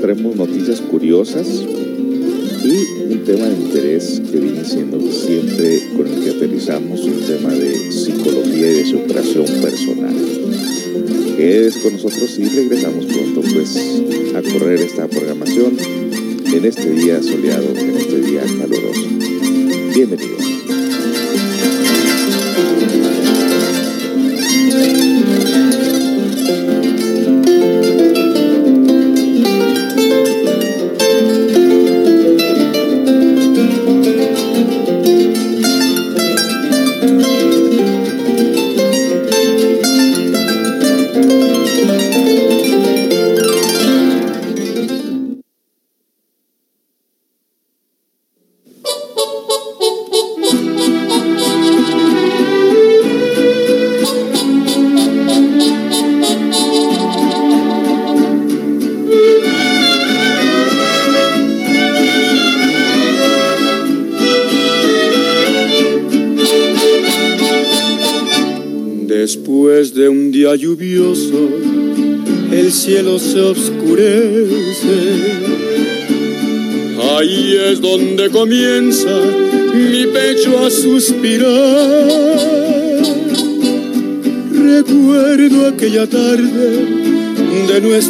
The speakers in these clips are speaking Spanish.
traemos noticias curiosas y un tema de interés que viene siendo siempre con el que aterrizamos, un tema de psicología y de superación personal. Quédese con nosotros y regresamos pronto pues a correr esta programación en este día soleado, en este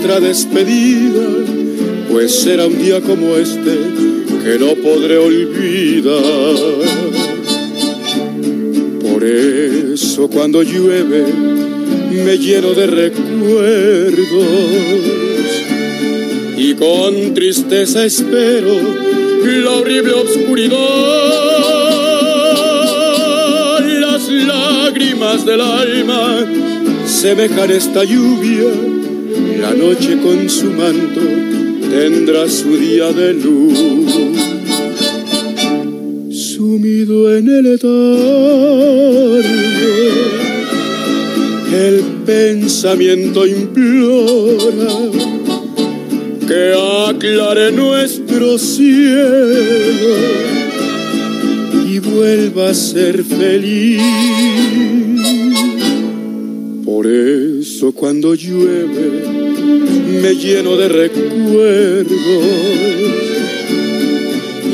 nuestra despedida, pues era un día como este que no podré olvidar. Por eso cuando llueve me lleno de recuerdos y con tristeza espero la horrible oscuridad, las lágrimas del alma semejan esta lluvia, la noche con su manto tendrá su día de luz. Sumido en el etardo el pensamiento implora que aclare nuestro cielo y vuelva a ser feliz. Por eso cuando llueve me lleno de recuerdos.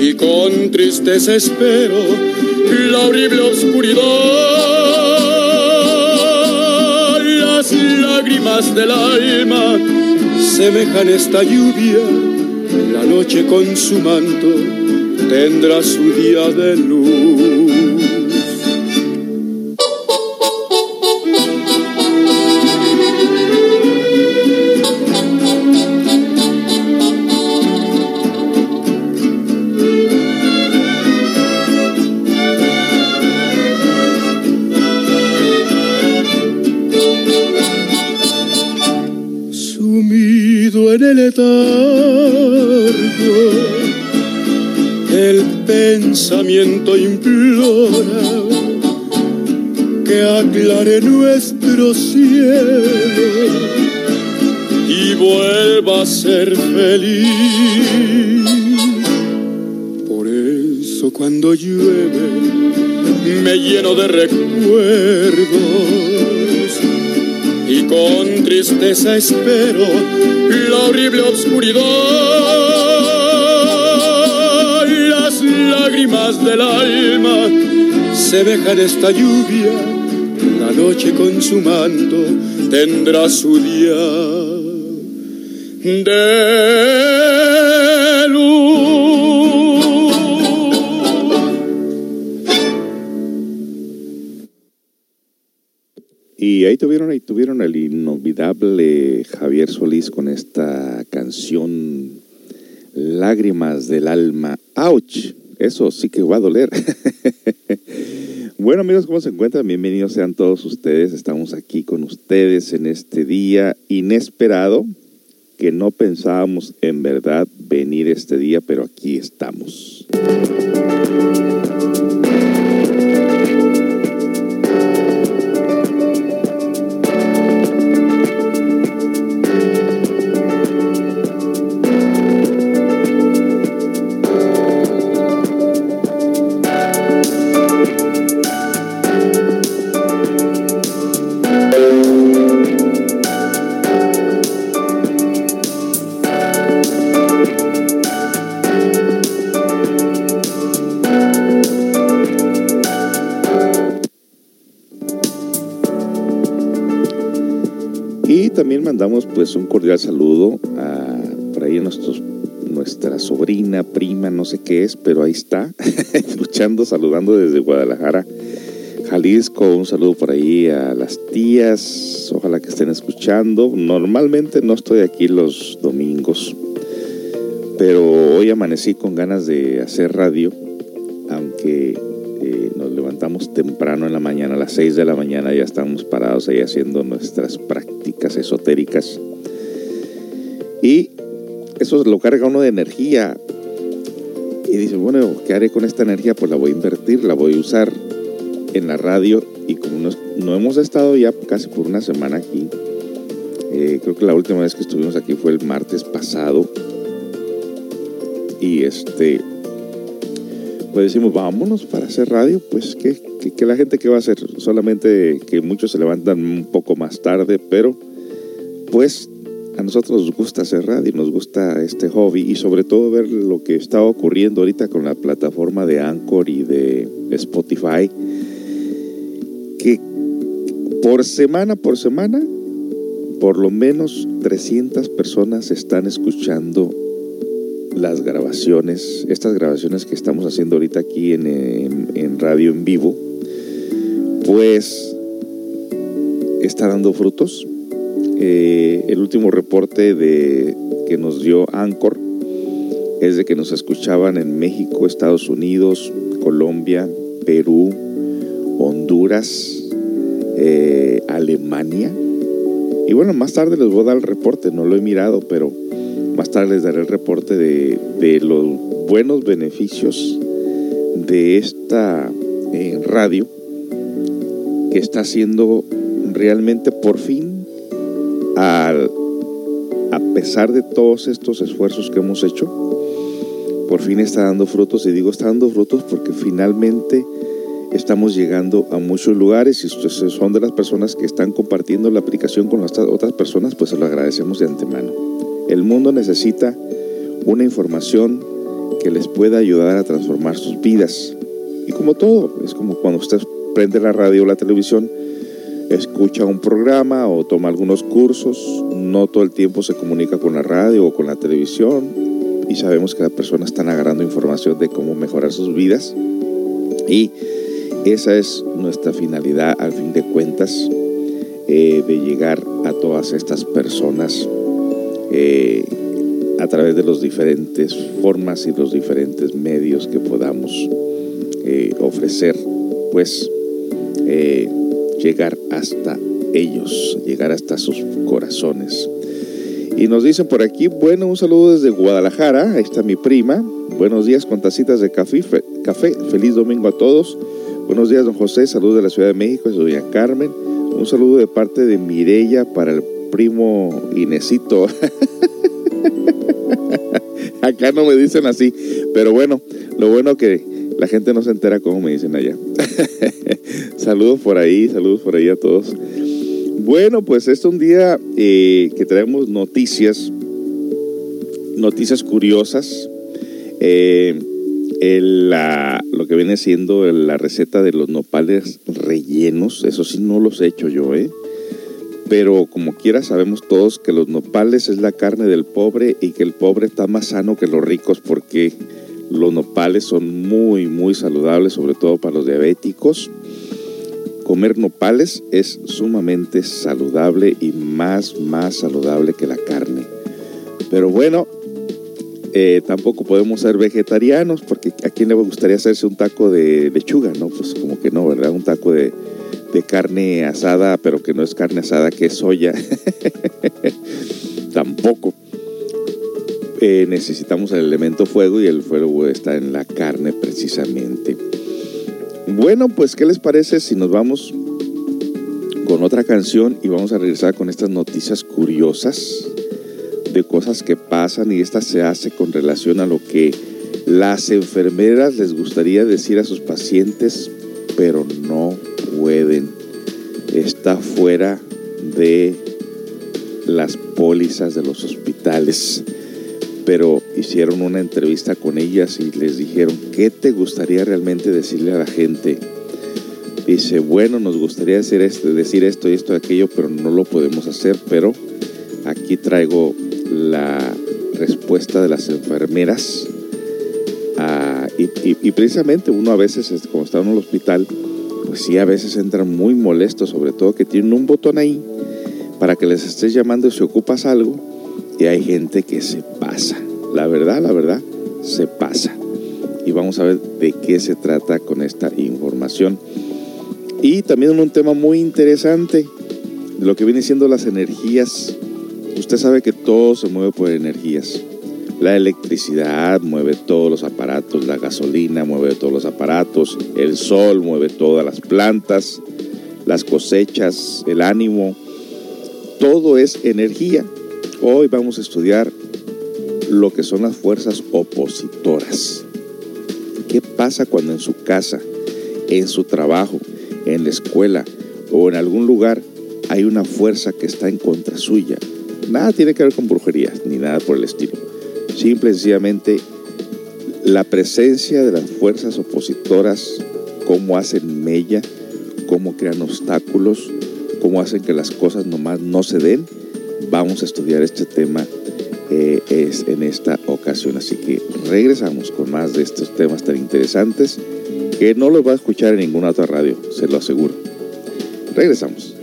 Y con tristeza espero la horrible oscuridad. Lágrimas del alma semejan esta lluvia, la noche con su manto tendrá su día de luz. Pensamiento implora que aclare nuestro cielo y vuelva a ser feliz. Por eso cuando llueve me lleno de recuerdos y con tristeza espero la horrible oscuridad. Lágrimas del alma semejan esta lluvia, la noche con su manto tendrá su día de luz. Y ahí tuvieron, ahí tuvieron el inolvidable Javier Solís con esta canción lágrimas del alma. ¡Auch! Eso sí que va a doler. bueno amigos, ¿cómo se encuentran? Bienvenidos sean todos ustedes. Estamos aquí con ustedes en este día inesperado que no pensábamos en verdad venir este día, pero aquí estamos. También mandamos pues un cordial saludo a por ahí nuestros, nuestra sobrina, prima, no sé qué es, pero ahí está, escuchando, saludando desde Guadalajara, Jalisco. Un saludo por ahí a las tías, ojalá que estén escuchando. Normalmente no estoy aquí los domingos, pero hoy amanecí con ganas de hacer radio, aunque temprano en la mañana, a las 6 de la mañana ya estamos parados ahí haciendo nuestras prácticas esotéricas. Y eso lo carga uno de energía. Y dice, bueno, ¿qué haré con esta energía? Pues la voy a invertir, la voy a usar en la radio. Y como no, hemos estado ya casi por una semana aquí, eh, creo que la última vez que estuvimos aquí fue el martes pasado. Y este, pues decimos, vámonos para hacer radio, pues que, la gente que va a hacer, solamente que muchos se levantan un poco más tarde, pero pues a nosotros nos gusta hacer radio, nos gusta este hobby y sobre todo ver lo que está ocurriendo ahorita con la plataforma de Anchor y de Spotify, que por semana por semana, por lo menos 300 personas están escuchando las grabaciones, estas grabaciones que estamos haciendo ahorita aquí en, radio en vivo, pues está dando frutos. Eh, el último reporte de, que nos dio Anchor es de que nos escuchaban en México, Estados Unidos, Colombia, Perú, Honduras, eh, Alemania. Y bueno, más tarde les voy a dar el reporte, no lo he mirado, pero tarde les daré el reporte de, los buenos beneficios de esta eh, radio que está haciendo realmente por fin, al, a pesar de todos estos esfuerzos que hemos hecho, por fin está dando frutos. Y digo está dando frutos porque finalmente estamos llegando a muchos lugares y son de las personas que están compartiendo la aplicación con las otras personas, pues se lo agradecemos de antemano. El mundo necesita una información que les pueda ayudar a transformar sus vidas. Y como todo, es como cuando usted prende la radio o la televisión, escucha un programa o toma algunos cursos, no todo el tiempo se comunica con la radio o con la televisión y sabemos que las personas están agarrando información de cómo mejorar sus vidas y esa es nuestra finalidad al fin de cuentas eh, de llegar a todas estas personas eh, a través de las diferentes formas y los diferentes medios que podamos eh, ofrecer, pues eh, llegar hasta ellos, llegar hasta sus corazones. Y nos dicen por aquí, bueno, un saludo desde Guadalajara, ahí está mi prima. Buenos días con tacitas de café, café. feliz domingo a todos. Buenos días, don José, saludos de la Ciudad de México, es doña Carmen. Un saludo de parte de Mirella para el primo Inesito. Acá no me dicen así, pero bueno, lo bueno que la gente no se entera cómo me dicen allá. saludos por ahí, saludos por ahí a todos. Bueno, pues es un día eh, que traemos noticias, noticias curiosas. Eh, la, lo que viene siendo la receta de los nopales rellenos, eso sí no los he hecho yo, ¿eh? Pero como quiera sabemos todos que los nopales es la carne del pobre y que el pobre está más sano que los ricos porque los nopales son muy muy saludables, sobre todo para los diabéticos. Comer nopales es sumamente saludable y más más saludable que la carne. Pero bueno, Eh, tampoco podemos ser vegetarianos porque a quién le gustaría hacerse un taco de lechuga, ¿no? Pues como que no, ¿verdad? Un taco de, de carne asada, pero que no es carne asada, que es soya. tampoco. Eh, necesitamos el elemento fuego y el fuego está en la carne precisamente. Bueno, pues ¿qué les parece si nos vamos con otra canción y vamos a regresar con estas noticias curiosas de cosas que pasan y esta se hace con relación a lo que las enfermeras les gustaría decir a sus pacientes, pero no pueden. Está fuera de las pólizas de los hospitales. Pero hicieron una entrevista con ellas y les dijeron, ¿qué te gustaría realmente decirle a la gente? Dice, bueno, nos gustaría decir esto, decir esto y esto y aquello, pero no lo podemos hacer. Pero aquí traigo la respuesta de las enfermeras. Ah, y, precisamente uno a veces, en el hospital, pues sí, a veces entran muy molestos, sobre todo que tienen un botón ahí para que les estés llamando si ocupas algo. Y hay gente que se pasa. La verdad, la verdad, se pasa. Y vamos a ver de qué se trata con esta información. Y también un tema muy interesante, lo que viene siendo las energías Usted sabe que todo se mueve por energías. La electricidad mueve todos los aparatos, la gasolina mueve todos los aparatos, el sol mueve todas las plantas, las cosechas, el ánimo. Todo es energía. Hoy vamos a estudiar lo que son las fuerzas opositoras. ¿Qué pasa cuando en su casa, en su trabajo, en la escuela o en algún lugar hay una fuerza que está en contra suya? Nada tiene que ver con brujerías ni nada por el estilo. Simple y sencillamente la presencia de las fuerzas opositoras, cómo hacen mella, cómo crean obstáculos, cómo hacen que las cosas nomás no se den. Vamos a estudiar este tema eh, es en esta ocasión. Así que regresamos con más de estos temas tan interesantes que no los va a escuchar en ninguna otra radio, se lo aseguro. Regresamos.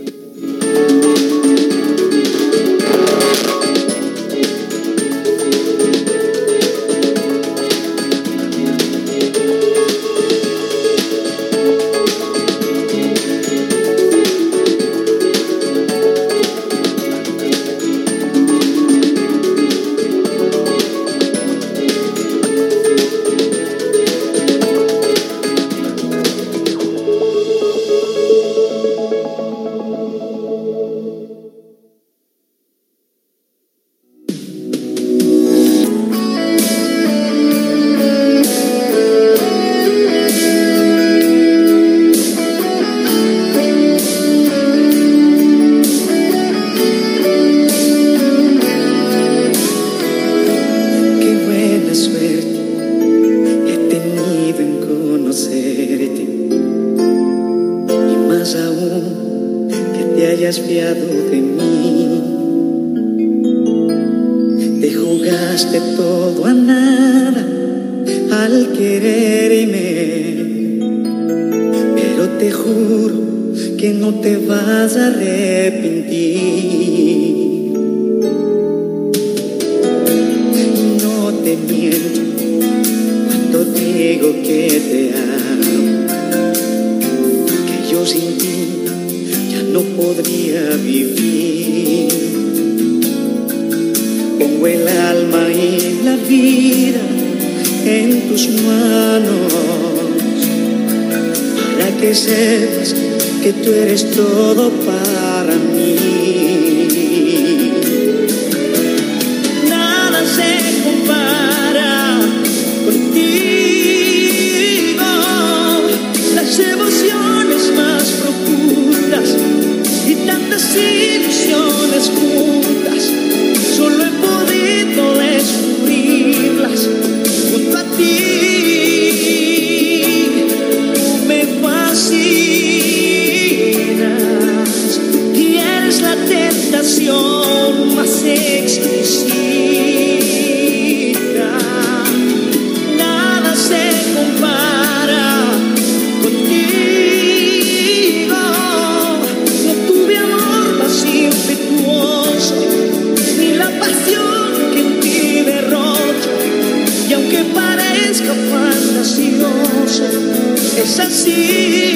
Música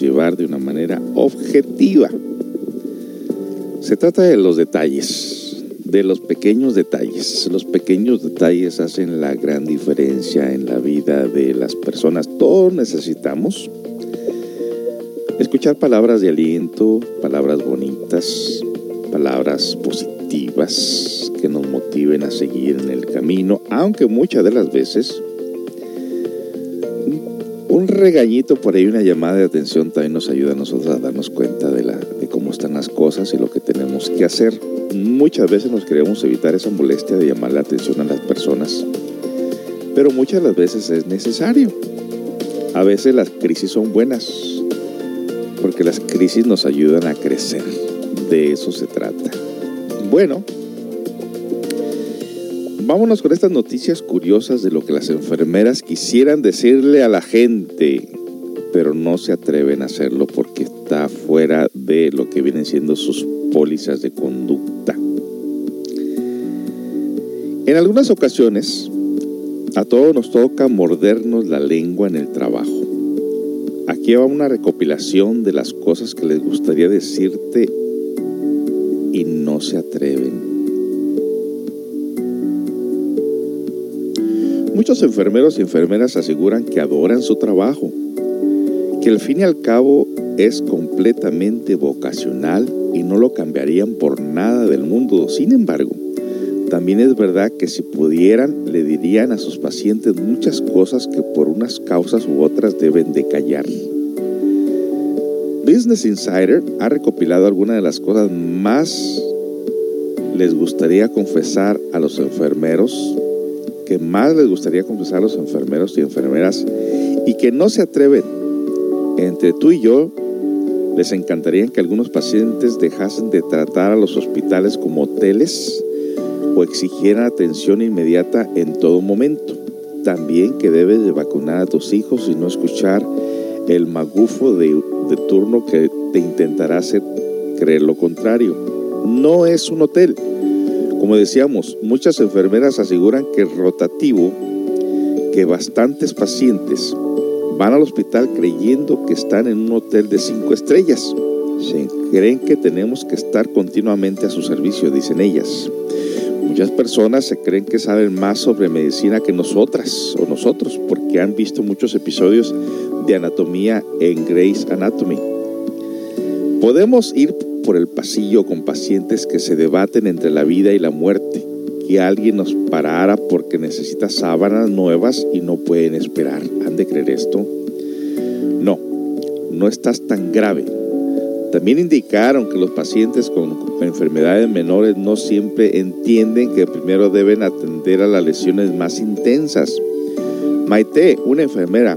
llevar de una manera objetiva. Se trata de los detalles, de los pequeños detalles. Los pequeños detalles hacen la gran diferencia en la vida de las personas. Todos necesitamos escuchar palabras de aliento, palabras bonitas, palabras positivas que nos motiven a seguir en el camino, aunque muchas de las veces regañito por ahí, una llamada de atención también nos ayuda a nosotros a darnos cuenta de, la, de cómo están las cosas y lo que tenemos que hacer. Muchas veces nos queremos evitar esa molestia de llamar la atención a las personas, pero muchas de las veces es necesario. A veces las crisis son buenas, porque las crisis nos ayudan a crecer. De eso se trata. Bueno, vámonos con estas noticias curiosas de lo que las enfermeras quisieran decirle a la gente, pero no se atreven a hacerlo porque está fuera de lo que vienen siendo sus pólizas de conducta. En algunas ocasiones, a todos nos toca mordernos la lengua en el trabajo. Aquí va una recopilación de las cosas que les gustaría decirte y no se atreven. Muchos enfermeros y enfermeras aseguran que adoran su trabajo, que al fin y al cabo es completamente vocacional y no lo cambiarían por nada del mundo. Sin embargo, también es verdad que si pudieran le dirían a sus pacientes muchas cosas que por unas causas u otras deben de callar. Business Insider ha recopilado algunas de las cosas más les gustaría confesar a los enfermeros, que más les gustaría confesar a los enfermeros y enfermeras y que no se atreven. Entre tú y yo, les encantaría que algunos pacientes dejasen de tratar a los hospitales como hoteles o exigieran atención inmediata en todo momento. También que debes de vacunar a tus hijos y no escuchar el magufo de, de turno que te intentará hacer creer lo contrario. No es un hotel. Como decíamos, muchas enfermeras aseguran que es rotativo, que bastantes pacientes van al hospital creyendo que están en un hotel de cinco estrellas. Se creen que tenemos que estar continuamente a su servicio, dicen ellas. Muchas personas se creen que saben más sobre medicina que nosotras o nosotros porque han visto muchos episodios de anatomía en Grey's Anatomy. Podemos ir por el pasillo con pacientes que se debaten entre la vida y la muerte, que alguien nos parara porque necesita sábanas nuevas y no pueden esperar. ¿Han de creer esto? No, no estás tan grave. También indicaron que los pacientes con enfermedades menores no siempre entienden que primero deben atender a las lesiones más intensas. Maite, una enfermera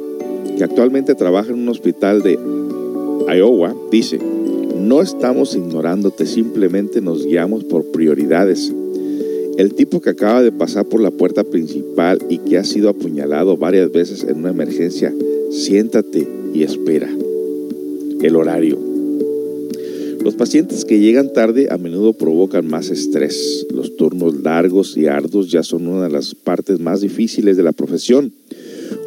que actualmente trabaja en un hospital de Iowa, dice, no estamos ignorándote, simplemente nos guiamos por prioridades. El tipo que acaba de pasar por la puerta principal y que ha sido apuñalado varias veces en una emergencia, siéntate y espera. El horario. Los pacientes que llegan tarde a menudo provocan más estrés. Los turnos largos y arduos ya son una de las partes más difíciles de la profesión.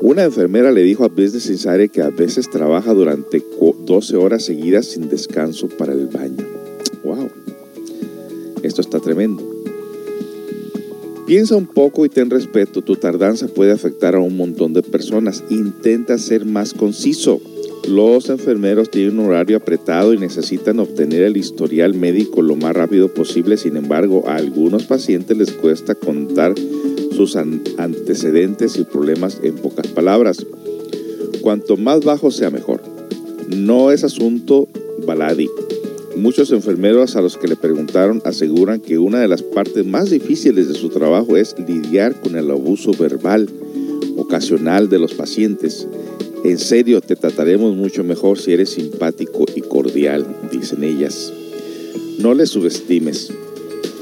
Una enfermera le dijo a Business Insider que a veces trabaja durante 12 horas seguidas sin descanso para el baño. ¡Wow! Esto está tremendo. Piensa un poco y ten respeto. Tu tardanza puede afectar a un montón de personas. Intenta ser más conciso. Los enfermeros tienen un horario apretado y necesitan obtener el historial médico lo más rápido posible. Sin embargo, a algunos pacientes les cuesta contar sus antecedentes y problemas en pocas palabras. Cuanto más bajo sea mejor. No es asunto baladi. Muchos enfermeros a los que le preguntaron aseguran que una de las partes más difíciles de su trabajo es lidiar con el abuso verbal ocasional de los pacientes. En serio, te trataremos mucho mejor si eres simpático y cordial, dicen ellas. No le subestimes.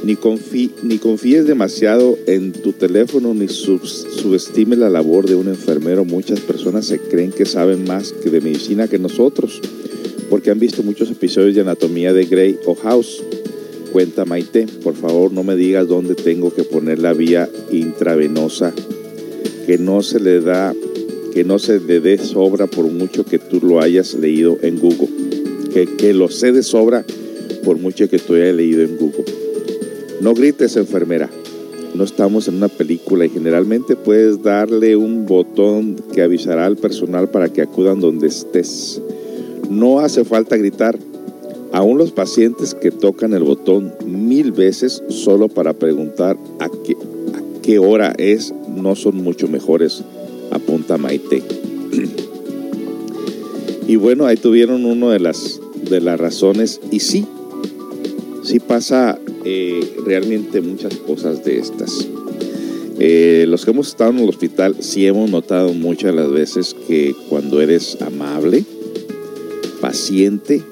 Ni, confíes demasiado en tu teléfono ni subestime la labor de un enfermero. Muchas personas se creen que saben más que de medicina que nosotros porque han visto muchos episodios de anatomía de Grey o House. Cuenta Maite, por favor no me digas dónde tengo que poner la vía intravenosa, que no se le da, que no se le dé sobra por mucho que tú lo hayas leído en Google, que, que lo sé de sobra por mucho que tú hayas leído en Google. No grites, enfermera. No estamos en una película y generalmente puedes darle un botón que avisará al personal para que acudan donde estés. No hace falta gritar. Aún los pacientes que tocan el botón mil veces solo para preguntar a qué, qué hora es no son mucho mejores, apunta Maite. y bueno, ahí tuvieron una de las, de las razones y sí, sí pasa eh, realmente muchas cosas de estas. Eh, los que hemos estado en el hospital sí hemos notado muchas las veces que cuando eres amable, paciente,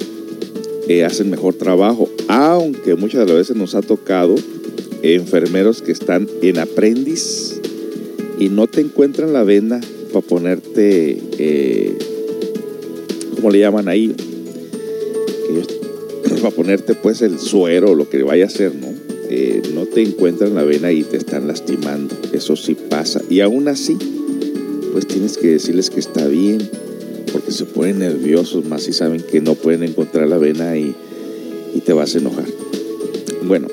eh, hacen mejor trabajo, aunque muchas de las veces nos ha tocado enfermeros que están en aprendiz y no te encuentran la venda para ponerte, eh, ¿cómo le llaman ahí? para ponerte pues el suero o lo que vaya a hacer, ¿no? Eh, no te encuentran la vena y te están lastimando. Eso sí pasa. Y aún así, pues tienes que decirles que está bien, porque se ponen nerviosos más si saben que no pueden encontrar la vena y, y te vas a enojar. Bueno,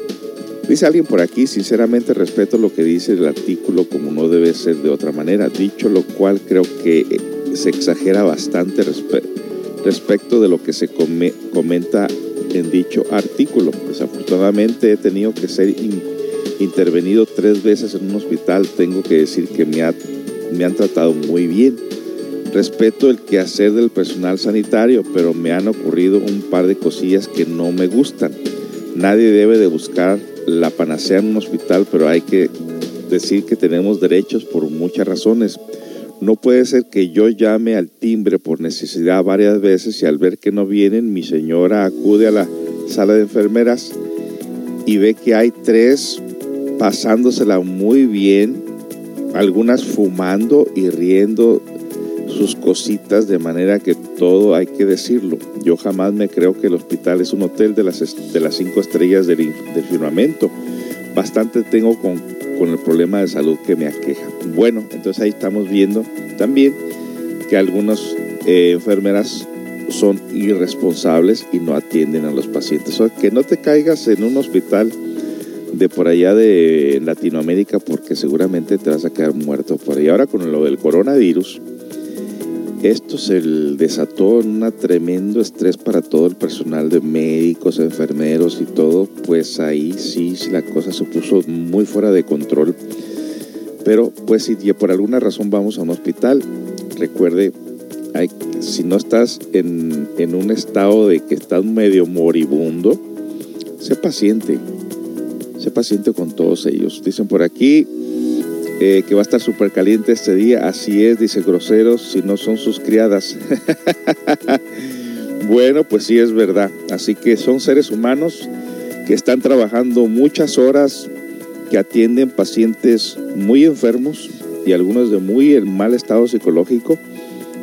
dice alguien por aquí, sinceramente respeto lo que dice el artículo como no debe ser de otra manera. Dicho lo cual, creo que eh, se exagera bastante respecto de lo que se comenta en dicho artículo. Desafortunadamente he tenido que ser intervenido tres veces en un hospital. Tengo que decir que me, me han tratado muy bien. Respeto el quehacer del personal sanitario, pero me han ocurrido un par de cosillas que no me gustan. Nadie debe de buscar la panacea en un hospital, pero hay que decir que tenemos derechos por muchas razones. No puede ser que yo llame al timbre por necesidad varias veces y al ver que no vienen, mi señora acude a la sala de enfermeras y ve que hay tres pasándosela muy bien, algunas fumando y riendo sus cositas de manera que todo hay que decirlo. Yo jamás me creo que el hospital es un hotel de las, de las cinco estrellas del, firmamento. Bastante tengo con, con el problema de salud que me aqueja. Bueno, entonces ahí estamos viendo también que algunas eh, enfermeras son irresponsables y no atienden a los pacientes. O que no te caigas en un hospital de por allá de Latinoamérica porque seguramente te vas a quedar muerto por ahí. Ahora con lo del coronavirus, esto se desató un tremendo estrés para todo el personal de médicos, enfermeros y todo, pues ahí sí la cosa se puso muy fuera de control. Pero pues si por alguna razón vamos a un hospital, recuerde, si no estás en, en un estado de que estás medio moribundo, sé paciente, sé paciente con todos ellos. Dicen por aquí, eh, que va a estar súper caliente este día. Así es, dice groseros, si no son sus criadas. bueno, pues sí es verdad. Así que son seres humanos que están trabajando muchas horas, que atienden pacientes muy enfermos y algunos de muy mal estado psicológico.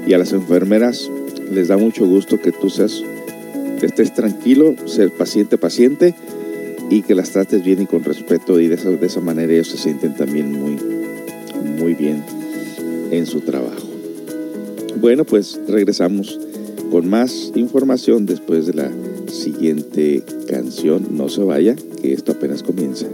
Y a las enfermeras les da mucho gusto que tú seas, estés tranquilo, ser paciente, paciente y que las trates bien y con respeto y de esa, de esa manera ellos se sienten también muy, muy bien en su trabajo. Bueno, pues regresamos con más información después de la siguiente canción. No se vaya, que esto apenas comienza.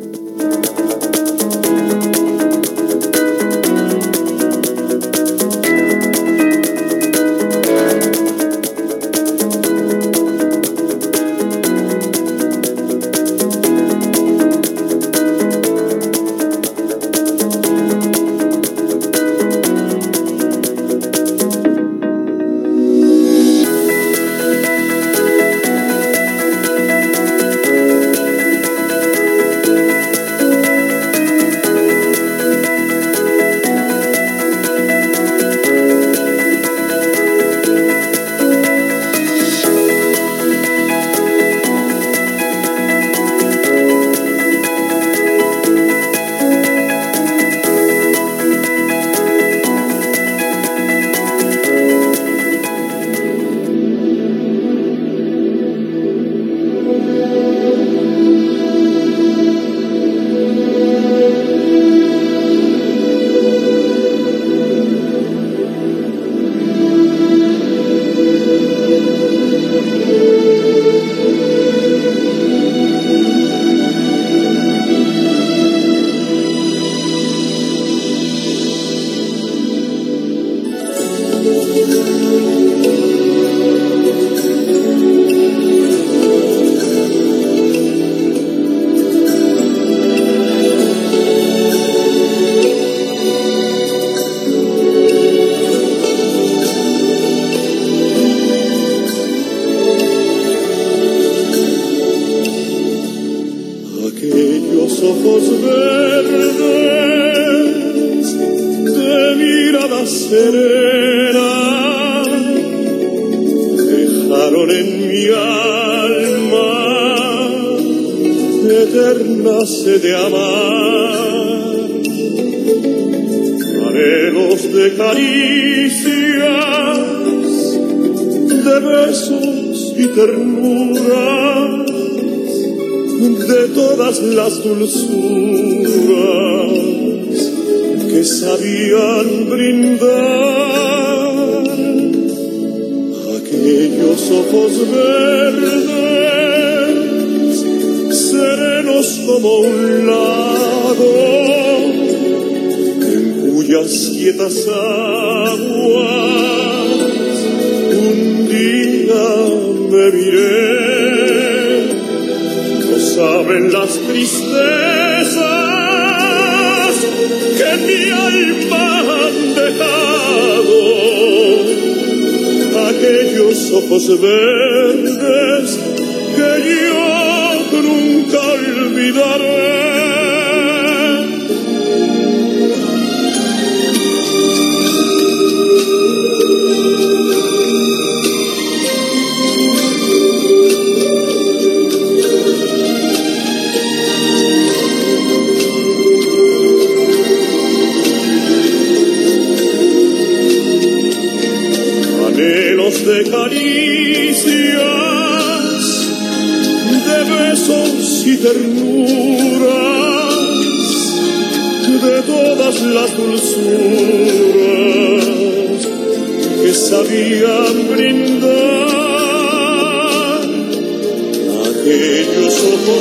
Como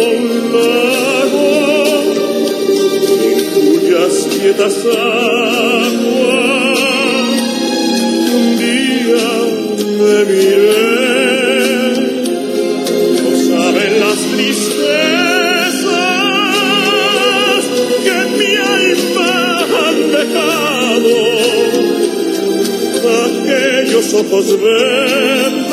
un lago, en ojos verdes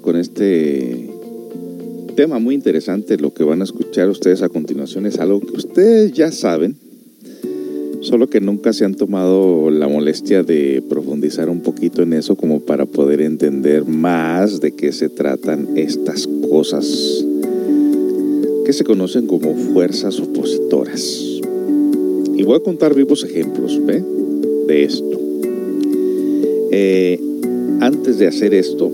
con este tema muy interesante. Lo que van a escuchar ustedes a continuación es algo que ustedes ya saben, solo que nunca se han tomado la molestia de profundizar un poquito en eso como para poder entender más de qué se tratan estas cosas que se conocen como fuerzas opositoras. Y voy a contar vivos ejemplos de esto. Eh, antes de hacer esto,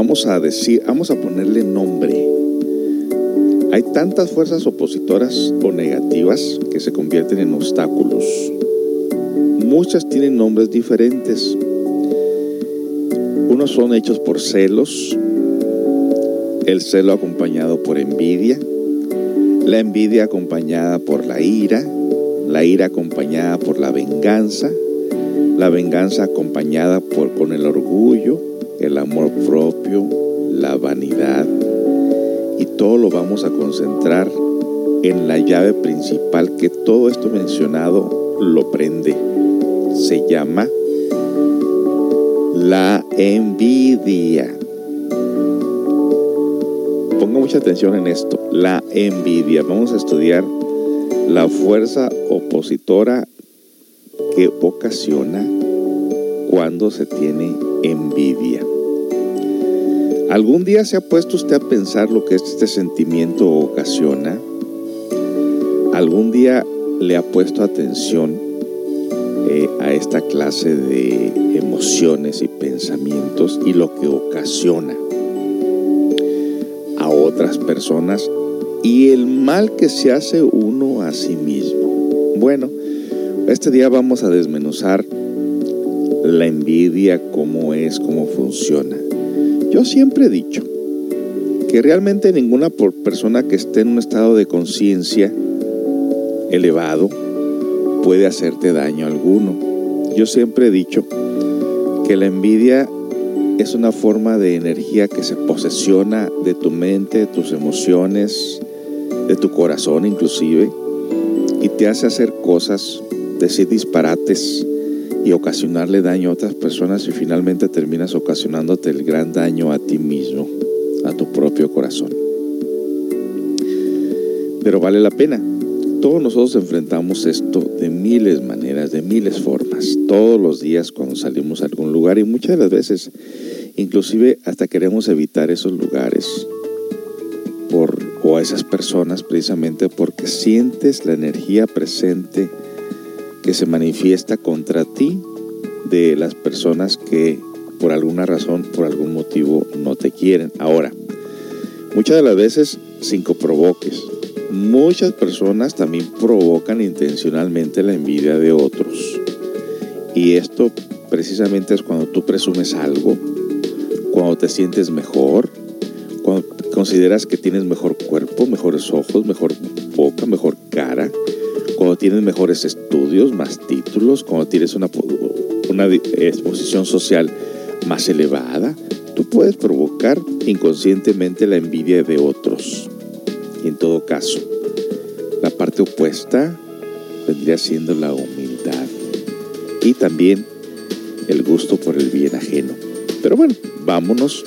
vamos a decir, vamos a ponerle nombre. Hay tantas fuerzas opositoras o negativas que se convierten en obstáculos. Muchas tienen nombres diferentes. Unos son hechos por celos, el celo acompañado por envidia, la envidia acompañada por la ira, la ira acompañada por la venganza, la venganza acompañada por con el orgullo, el amor propio, la vanidad y todo lo vamos a concentrar en la llave principal que todo esto mencionado lo prende. Se llama la envidia. Ponga mucha atención en esto, la envidia. Vamos a estudiar la fuerza opositora que ocasiona cuando se tiene envidia. ¿Algún día se ha puesto usted a pensar lo que este sentimiento ocasiona? ¿Algún día le ha puesto atención eh, a esta clase de emociones y pensamientos y lo que ocasiona a otras personas y el mal que se hace uno a sí mismo? Bueno, este día vamos a desmenuzar la envidia, cómo es, cómo funciona. Yo siempre he dicho que realmente ninguna persona que esté en un estado de conciencia elevado puede hacerte daño alguno. Yo siempre he dicho que la envidia es una forma de energía que se posesiona de tu mente, de tus emociones, de tu corazón inclusive, y te hace hacer cosas, decir disparates, y ocasionarle daño a otras personas y finalmente terminas ocasionándote el gran daño a ti mismo, a tu propio corazón. Pero vale la pena. Todos nosotros enfrentamos esto de miles maneras, de miles formas, todos los días cuando salimos a algún lugar y muchas de las veces inclusive hasta queremos evitar esos lugares por, o a esas personas precisamente porque sientes la energía presente que se manifiesta contra ti de las personas que por alguna razón, por algún motivo no te quieren. Ahora, muchas de las veces sin que provoques. Muchas personas también provocan intencionalmente la envidia de otros. Y esto precisamente es cuando tú presumes algo, cuando te sientes mejor, cuando consideras que tienes mejor cuerpo, mejores ojos, mejor boca, mejor cara, cuando tienes mejores estudios, más títulos, cuando tienes una, una exposición social más elevada, tú puedes provocar inconscientemente la envidia de otros. Y en todo caso, la parte opuesta vendría siendo la humildad y también el gusto por el bien ajeno. Pero bueno, vámonos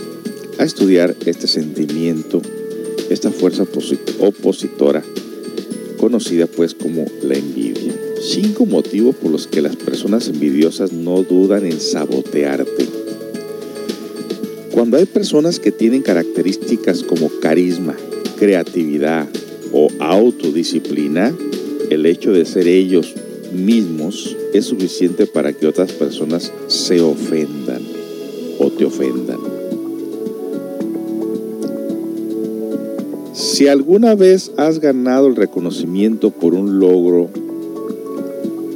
a estudiar este sentimiento, esta fuerza opositora, conocida pues como la envidia. Cinco motivos por los que las personas envidiosas no dudan en sabotearte. Cuando hay personas que tienen características como carisma, creatividad o autodisciplina, el hecho de ser ellos mismos es suficiente para que otras personas se ofendan o te ofendan. Si alguna vez has ganado el reconocimiento por un logro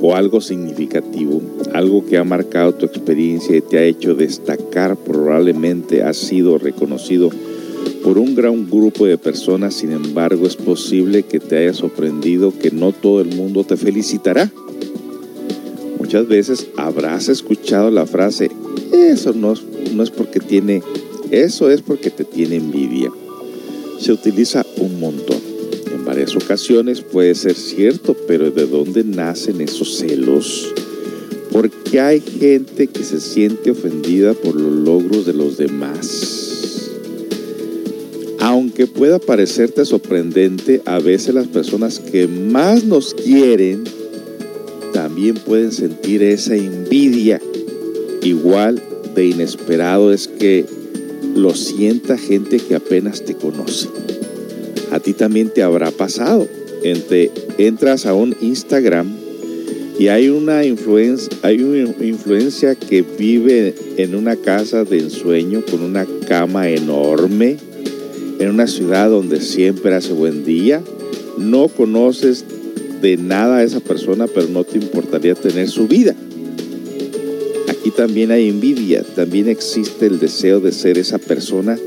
o algo significativo, algo que ha marcado tu experiencia y te ha hecho destacar, probablemente has sido reconocido por un gran grupo de personas, sin embargo es posible que te haya sorprendido que no todo el mundo te felicitará. Muchas veces habrás escuchado la frase, eso no, no es porque tiene, eso es porque te tiene envidia. Se utiliza un montón. Varias ocasiones puede ser cierto, pero ¿de dónde nacen esos celos? Porque hay gente que se siente ofendida por los logros de los demás aunque pueda parecerte sorprendente, a veces las personas que más nos quieren también pueden sentir esa envidia. Igual de inesperado es que lo sienta gente que apenas te conoce. A ti también te habrá pasado. Entre, entras a un Instagram y hay una, hay una influencia que vive en una casa de ensueño con una cama enorme en una ciudad donde siempre hace buen día, no conoces de nada a esa persona, pero no te importaría tener su vida. Aquí también hay envidia, también existe el deseo de ser esa persona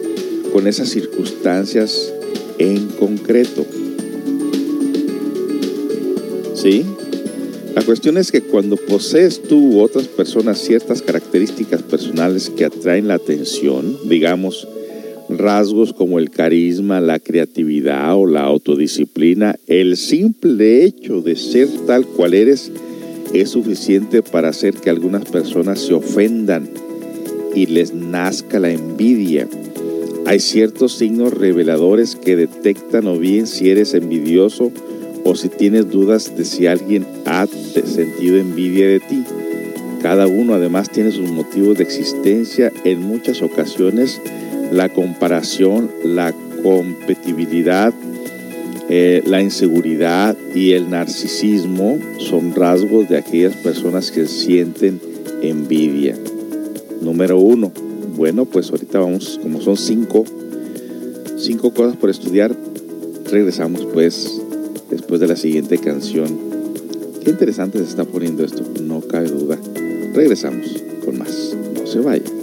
con esas circunstancias en concreto. ¿Sí? La cuestión es que cuando posees tú u otras personas ciertas características personales que atraen la atención, digamos, rasgos como el carisma, la creatividad o la autodisciplina, el simple hecho de ser tal cual eres es suficiente para hacer que algunas personas se ofendan y les nazca la envidia. Hay ciertos signos reveladores que detectan o bien si eres envidioso o si tienes dudas de si alguien ha sentido envidia de ti. Cada uno además tiene sus motivos de existencia en muchas ocasiones la comparación, la competitividad, eh, la inseguridad y el narcisismo son rasgos de aquellas personas que sienten envidia. Número uno. Bueno, pues ahorita vamos, como son cinco, cinco cosas por estudiar, regresamos pues después de la siguiente canción. Qué interesante se está poniendo esto, no cabe duda. Regresamos con más. No se vaya.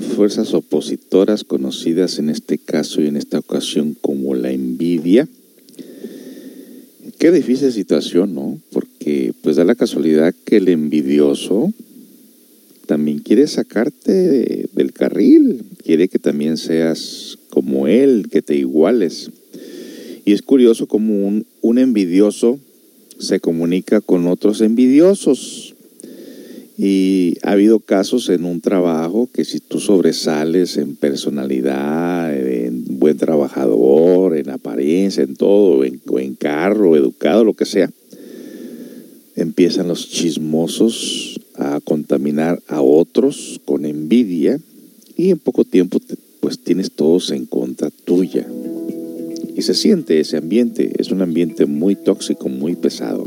Fuerzas opositoras conocidas en este caso y en esta ocasión como la envidia. Qué difícil situación, ¿no? Porque pues da la casualidad que el envidioso también quiere sacarte del carril, quiere que también seas como él, que te iguales. Y es curioso como un, un envidioso se comunica con otros envidiosos. Y ha habido casos en un trabajo que si tú sobresales en personalidad, en buen trabajador, en apariencia, en todo, en, en carro, educado, lo que sea, empiezan los chismosos a contaminar a otros con envidia y en poco tiempo pues tienes todos en contra tuya. Y se siente ese ambiente, es un ambiente muy tóxico, muy pesado.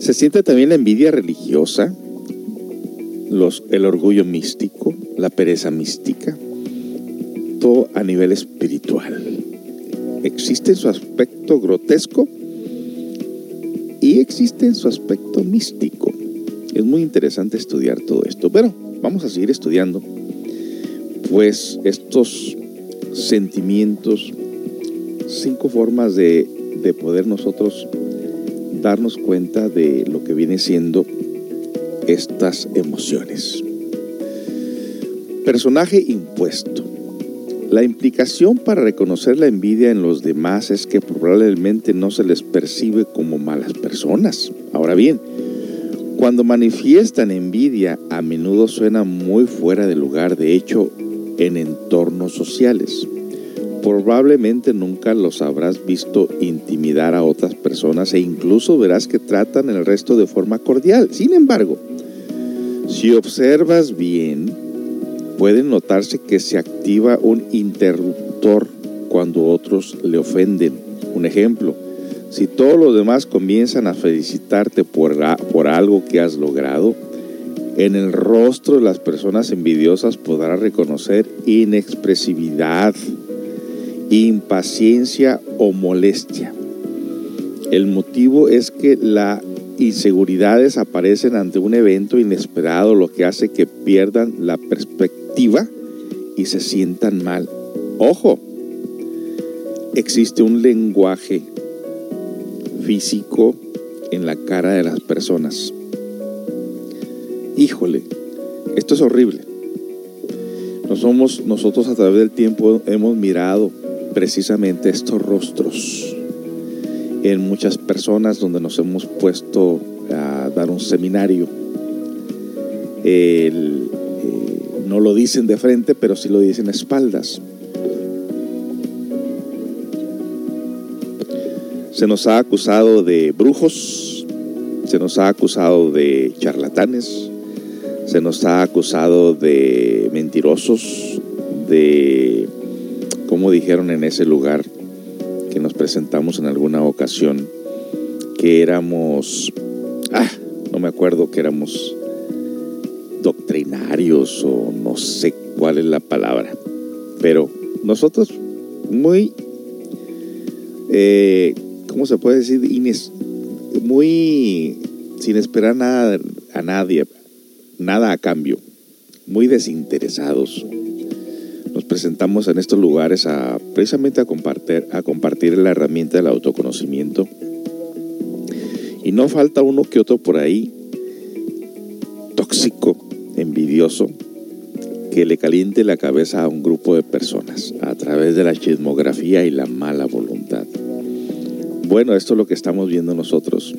Se siente también la envidia religiosa, el orgullo místico, la pereza mística, todo a nivel espiritual. Existe en su aspecto grotesco y existe en su aspecto místico. Es muy interesante estudiar todo esto, pero vamos a seguir estudiando, pues estos sentimientos, cinco formas de, de poder nosotros darnos cuenta de lo que viene siendo estas emociones. Personaje impuesto. La implicación para reconocer la envidia en los demás es que probablemente no se les percibe como malas personas. Ahora bien, cuando manifiestan envidia a menudo suena muy fuera de lugar, de hecho, en entornos sociales. Probablemente nunca los habrás visto intimidar a otras personas e incluso verás que tratan el resto de forma cordial. Sin embargo, si observas bien, puede notarse que se activa un interruptor cuando otros le ofenden. Un ejemplo, si todos los demás comienzan a felicitarte por, por algo que has logrado, en el rostro de las personas envidiosas podrás reconocer inexpresividad, impaciencia o molestia. El motivo es que la inseguridades aparecen ante un evento inesperado, lo que hace que pierdan la perspectiva y se sientan mal. Ojo, existe un lenguaje físico en la cara de las personas. Híjole, esto es horrible. No somos, nosotros a través del tiempo hemos mirado precisamente estos rostros en muchas personas donde nos hemos puesto a dar un seminario. Eh, no lo dicen de frente, pero sí lo dicen a espaldas. Se nos ha acusado de brujos, se nos ha acusado de charlatanes, se nos ha acusado de mentirosos, de, como dijeron en ese lugar, nos presentamos en alguna ocasión que éramos, ah, no me acuerdo que éramos doctrinarios o no sé cuál es la palabra, pero nosotros muy, eh, ¿cómo se puede decir? muy sin esperar nada a nadie, nada a cambio, muy desinteresados nos presentamos en estos lugares a, precisamente a compartir, a compartir la herramienta del autoconocimiento. Y no falta uno que otro por ahí, tóxico, envidioso, que le caliente la cabeza a un grupo de personas a través de la chismografía y la mala voluntad. Bueno, esto es lo que estamos viendo nosotros.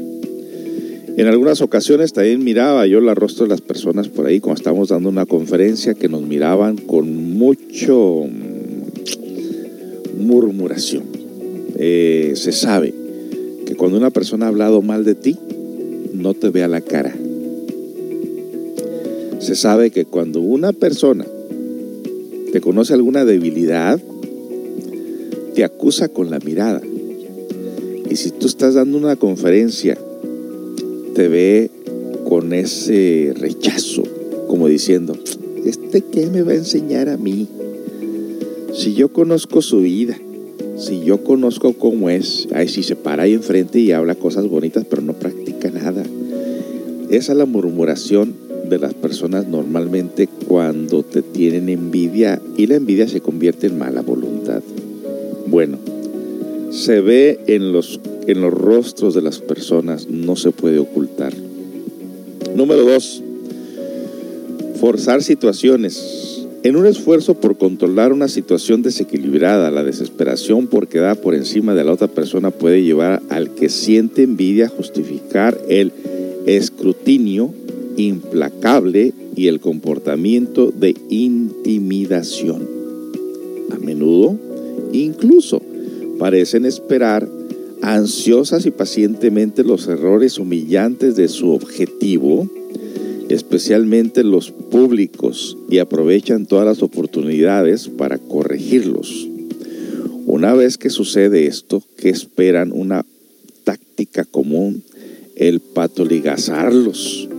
En algunas ocasiones también miraba yo el rostro de las personas por ahí cuando estábamos dando una conferencia que nos miraban con mucho mm, murmuración. Eh, se sabe que cuando una persona ha hablado mal de ti, no te ve a la cara. Se sabe que cuando una persona te conoce alguna debilidad, te acusa con la mirada. Y si tú estás dando una conferencia te ve con ese rechazo, como diciendo, ¿este qué me va a enseñar a mí? Si yo conozco su vida, si yo conozco cómo es, ay, si se para ahí enfrente y habla cosas bonitas, pero no practica nada. Esa es la murmuración de las personas normalmente cuando te tienen envidia y la envidia se convierte en mala voluntad. Bueno, se ve en los en los rostros de las personas no se puede ocultar. Número dos, forzar situaciones. En un esfuerzo por controlar una situación desequilibrada, la desesperación por quedar por encima de la otra persona puede llevar al que siente envidia a justificar el escrutinio implacable y el comportamiento de intimidación. A menudo, incluso, parecen esperar ansiosas y pacientemente los errores humillantes de su objetivo, especialmente los públicos, y aprovechan todas las oportunidades para corregirlos. Una vez que sucede esto, que esperan una táctica común, el patoligazarlos.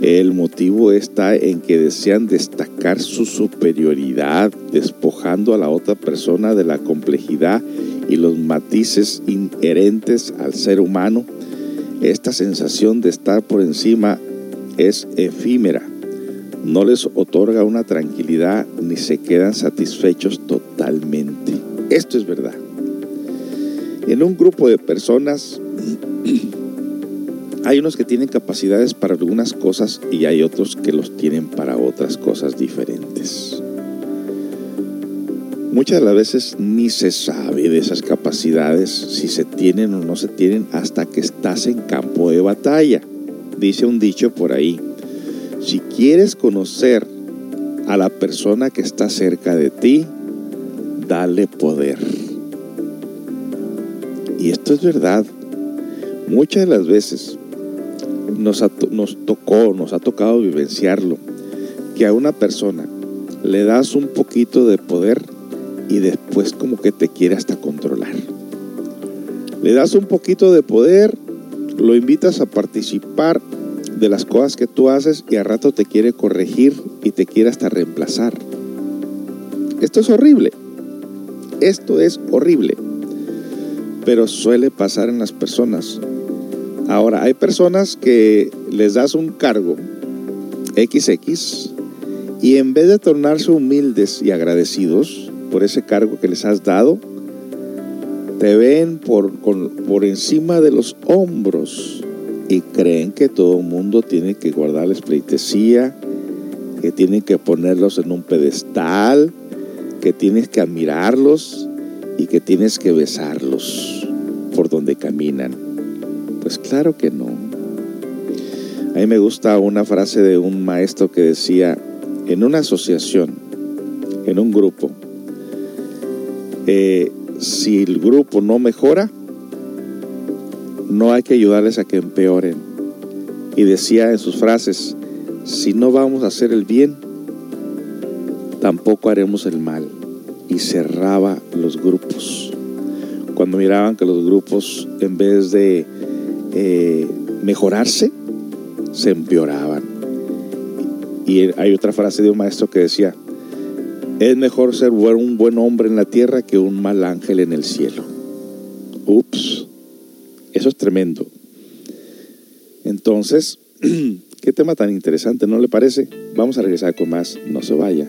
El motivo está en que desean destacar su superioridad, despojando a la otra persona de la complejidad y los matices inherentes al ser humano. Esta sensación de estar por encima es efímera, no les otorga una tranquilidad ni se quedan satisfechos totalmente. Esto es verdad. En un grupo de personas hay unos que tienen capacidades para algunas cosas y hay otros que los tienen para otras cosas diferentes. Muchas de las veces ni se sabe de esas capacidades, si se tienen o no se tienen, hasta que estás en campo de batalla. Dice un dicho por ahí, si quieres conocer a la persona que está cerca de ti, dale poder. Y esto es verdad. Muchas de las veces nos, nos tocó, nos ha tocado vivenciarlo, que a una persona le das un poquito de poder y después como que te quiere hasta controlar. Le das un poquito de poder, lo invitas a participar de las cosas que tú haces y a rato te quiere corregir y te quiere hasta reemplazar. Esto es horrible. Esto es horrible. Pero suele pasar en las personas. Ahora, hay personas que les das un cargo XX y en vez de tornarse humildes y agradecidos por ese cargo que les has dado, te ven por, por encima de los hombros y creen que todo el mundo tiene que guardarles pleitesía, que tienen que ponerlos en un pedestal, que tienes que admirarlos y que tienes que besarlos por donde caminan. Pues claro que no. A mí me gusta una frase de un maestro que decía, en una asociación, en un grupo, eh, si el grupo no mejora, no hay que ayudarles a que empeoren. Y decía en sus frases, si no vamos a hacer el bien, tampoco haremos el mal. Y cerraba los grupos. Cuando miraban que los grupos, en vez de eh, mejorarse, se empeoraban. Y hay otra frase de un maestro que decía, es mejor ser un buen hombre en la tierra que un mal ángel en el cielo. Ups, eso es tremendo. Entonces, qué tema tan interesante, ¿no le parece? Vamos a regresar con más, no se vaya.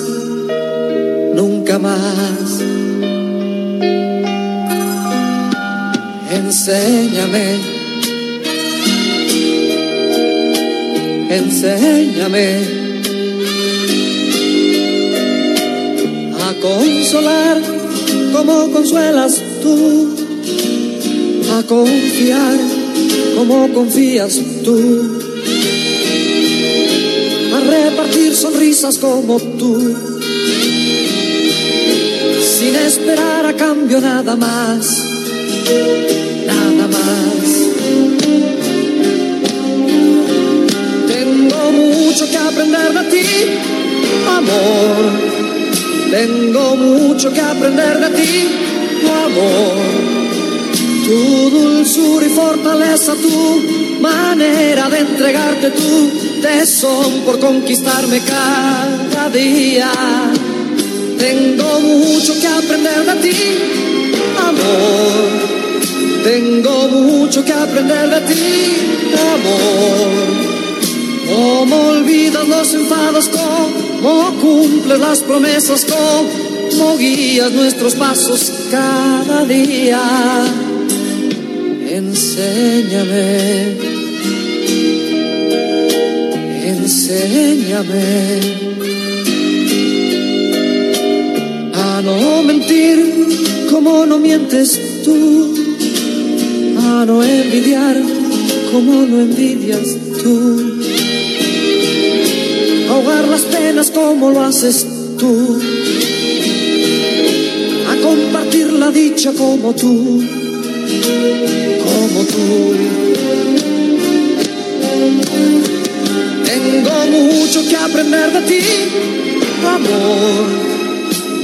Enséñame, enséñame. A consolar como consuelas tú, a confiar como confías tú, a repartir sonrisas como tú, esperar a cambio nada más, nada más. Tengo mucho que aprender de ti amor. Tengo mucho que aprender de ti, amor. Tu dulzura y fortaleza, tu manera de entregarte tu tesón por conquistarme cada día. Tengo mucho que aprender de ti, amor. Tengo mucho que aprender de ti, amor. Cómo olvidas los enfados, cómo cumples las promesas, cómo guías nuestros pasos cada día. Enséñame, enséñame a no mentir como no mientes tú, a no envidiar como no envidias tú ahogar las penas como lo haces tú, a compartir la dicha como tú, como tú. Tengo mucho que aprender de ti, amor.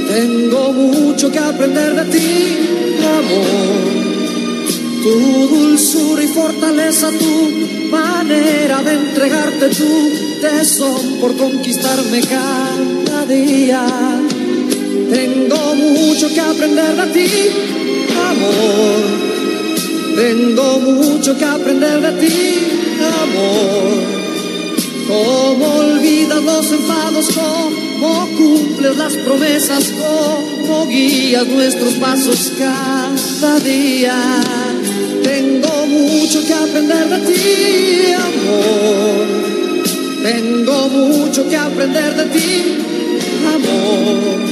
Tengo mucho que aprender de ti, amor. Tu dulzura y fortaleza, tu manera de entregarte tú son por conquistarme cada día. Tengo mucho que aprender de ti, amor. Tengo mucho que aprender de ti, amor. Cómo olvidas los enfados, cómo cumples las promesas, cómo guías nuestros pasos cada día. Tengo mucho que aprender de ti, amor. Tengo mucho que aprender de ti, amor.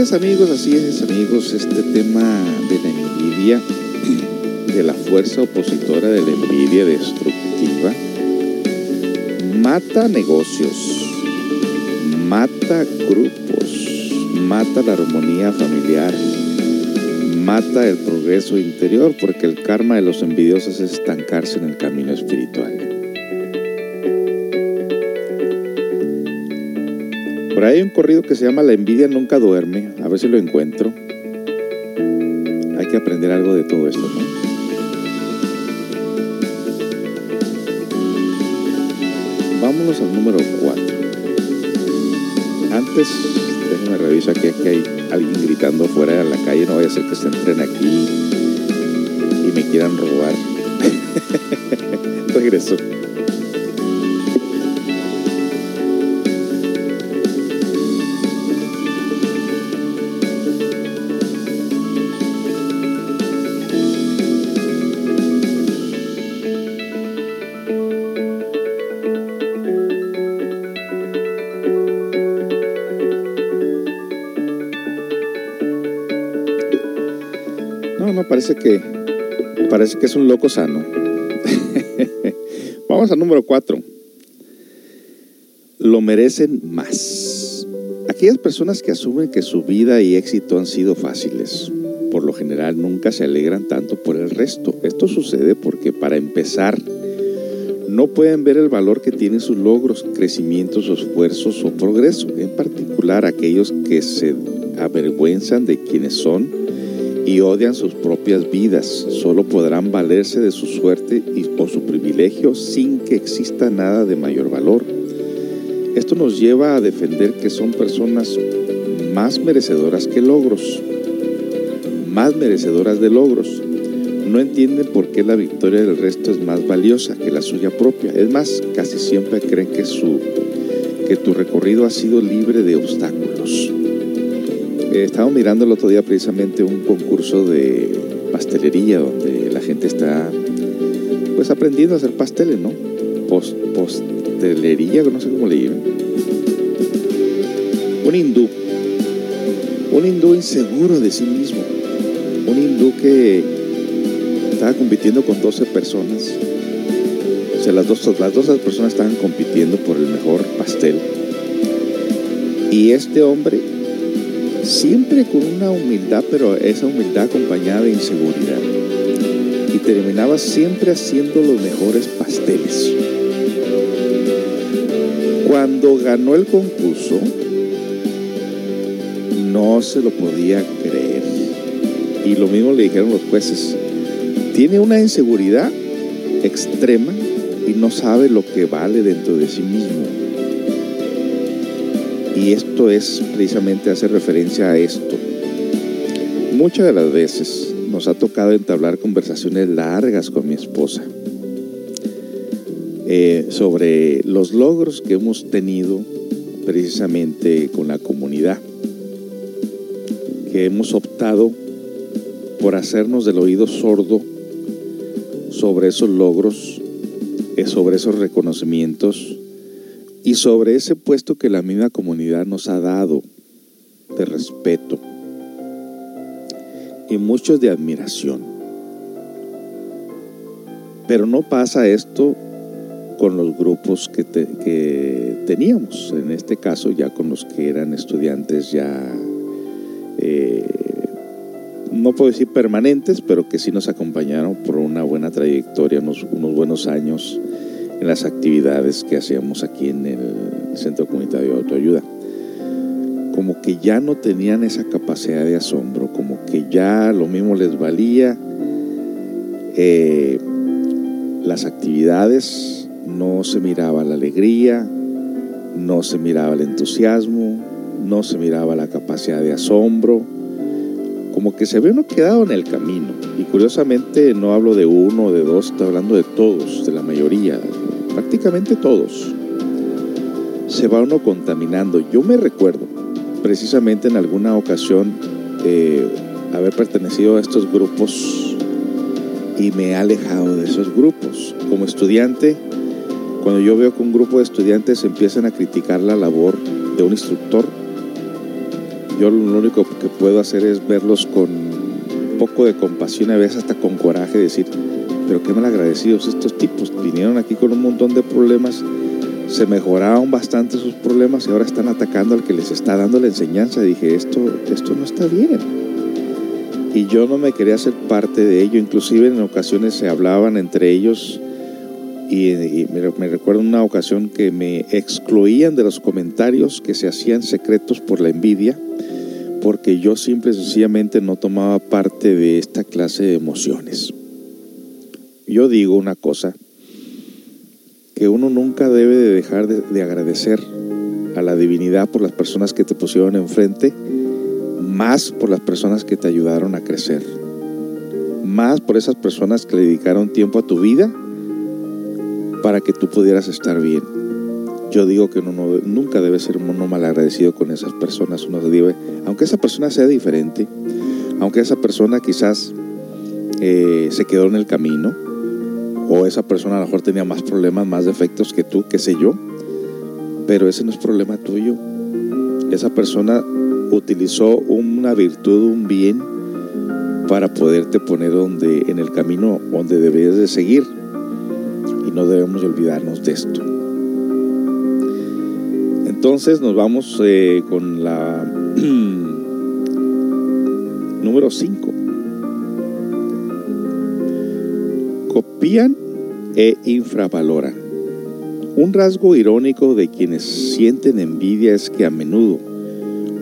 Es amigos, así es amigos, este tema de la envidia, de la fuerza opositora de la envidia destructiva, mata negocios, mata grupos, mata la armonía familiar, mata el progreso interior, porque el karma de los envidiosos es estancarse en el camino espiritual. Por ahí hay un corrido que se llama La envidia nunca duerme. A ver si lo encuentro. Hay que aprender algo de todo esto, ¿no? Vámonos al número 4. Antes, déjenme revisar aquí, aquí hay alguien gritando fuera de la calle. No vaya a ser que se entren aquí y me quieran robar. Regreso. Parece que es un loco sano. Vamos al número 4. Lo merecen más. Aquellas personas que asumen que su vida y éxito han sido fáciles, por lo general nunca se alegran tanto por el resto. Esto sucede porque para empezar, no pueden ver el valor que tienen sus logros, crecimientos, esfuerzos o progreso, en particular aquellos que se avergüenzan de quienes son y odian sus propias vidas. Solo podrán valerse de su suerte y, o su privilegio sin que exista nada de mayor valor. Esto nos lleva a defender que son personas más merecedoras que logros, más merecedoras de logros. No entienden por qué la victoria del resto es más valiosa que la suya propia. Es más, casi siempre creen que, su, que tu recorrido ha sido libre de obstáculos. Eh, estaba mirando el otro día precisamente un concurso de pastelería donde la gente está pues aprendiendo a hacer pasteles, ¿no? Post, postelería, no sé cómo le llaman. Un hindú, un hindú inseguro de sí mismo, un hindú que estaba compitiendo con 12 personas. O sea, las dos, las dos personas estaban compitiendo por el mejor pastel. Y este hombre, siempre con una humildad, pero esa humildad acompañada de inseguridad y terminaba siempre haciendo los mejores pasteles. Cuando ganó el concurso, no se lo podía creer. Y lo mismo le dijeron los jueces. Tiene una inseguridad extrema y no sabe lo que vale dentro de sí mismo. Y esto es precisamente hace referencia a esto. Muchas de las veces nos ha tocado entablar conversaciones largas con mi esposa eh, sobre los logros que hemos tenido precisamente con la comunidad, que hemos optado por hacernos del oído sordo sobre esos logros, eh, sobre esos reconocimientos y sobre ese puesto que la misma comunidad nos ha dado de respeto y muchos de admiración. Pero no pasa esto con los grupos que, teníamos, en este caso ya con los que eran estudiantes ya, eh, no puedo decir permanentes, pero que sí nos acompañaron por una buena trayectoria, unos, unos buenos años en las actividades que hacíamos aquí en el Centro Comunitario de Autoayuda. Como que ya no tenían esa capacidad de asombro, como que ya lo mismo les valía eh, las actividades, no se miraba la alegría, no se miraba el entusiasmo, no se miraba la capacidad de asombro, como que se uno quedado en el camino. Y curiosamente no hablo de uno de dos, estoy hablando de todos, de la mayoría, prácticamente todos. Se va uno contaminando. Yo me recuerdo, precisamente en alguna ocasión eh, haber pertenecido a estos grupos y me he alejado de esos grupos. Como estudiante, cuando yo veo que un grupo de estudiantes empiezan a criticar la labor de un instructor, yo lo único que puedo hacer es verlos con un poco de compasión, a veces hasta con coraje, decir, pero qué mal agradecidos estos tipos, vinieron aquí con un montón de problemas se mejoraron bastante sus problemas y ahora están atacando al que les está dando la enseñanza. dije, esto, esto no está bien. Y yo no me quería hacer parte de ello. Inclusive en ocasiones se hablaban entre ellos y, me, me, recuerdo una ocasión que me excluían de los comentarios que se hacían secretos por la envidia, porque yo simple y sencillamente no tomaba parte de esta clase de emociones. Yo digo una cosa, que uno nunca debe de dejar de, agradecer a la divinidad por las personas que te pusieron enfrente, más por las personas que te ayudaron a crecer, más por esas personas que le dedicaron tiempo a tu vida para que tú pudieras estar bien. Yo digo que uno nunca debe ser uno mal agradecido con esas personas. Uno debe, aunque esa persona sea diferente, aunque esa persona quizás eh, se quedó en el camino, o esa persona a lo mejor tenía más problemas, más defectos que tú, qué sé yo, pero ese no es problema tuyo. Esa persona utilizó una virtud, un bien, para poderte poner donde, en el camino donde debes de seguir. Y no debemos olvidarnos de esto. Entonces nos vamos eh, con la número 5. copian e infravaloran. Un rasgo irónico de quienes sienten envidia es que a menudo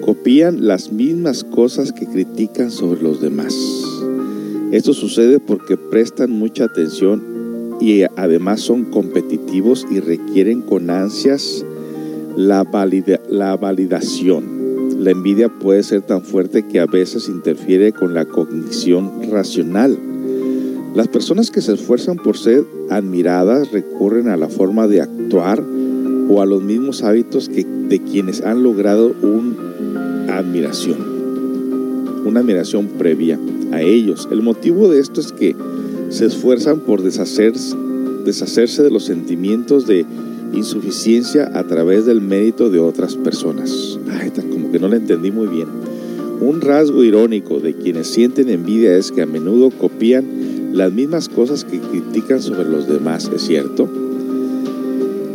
copian las mismas cosas que critican sobre los demás. Esto sucede porque prestan mucha atención y además son competitivos y requieren con ansias la, la validación. La envidia puede ser tan fuerte que a veces interfiere con la cognición racional. Las personas que se esfuerzan por ser admiradas recurren a la forma de actuar o a los mismos hábitos que de quienes han logrado una admiración, una admiración previa a ellos. El motivo de esto es que se esfuerzan por deshacerse, deshacerse de los sentimientos de insuficiencia a través del mérito de otras personas. Ay, como que no lo entendí muy bien. Un rasgo irónico de quienes sienten envidia es que a menudo copian las mismas cosas que critican sobre los demás, ¿es cierto?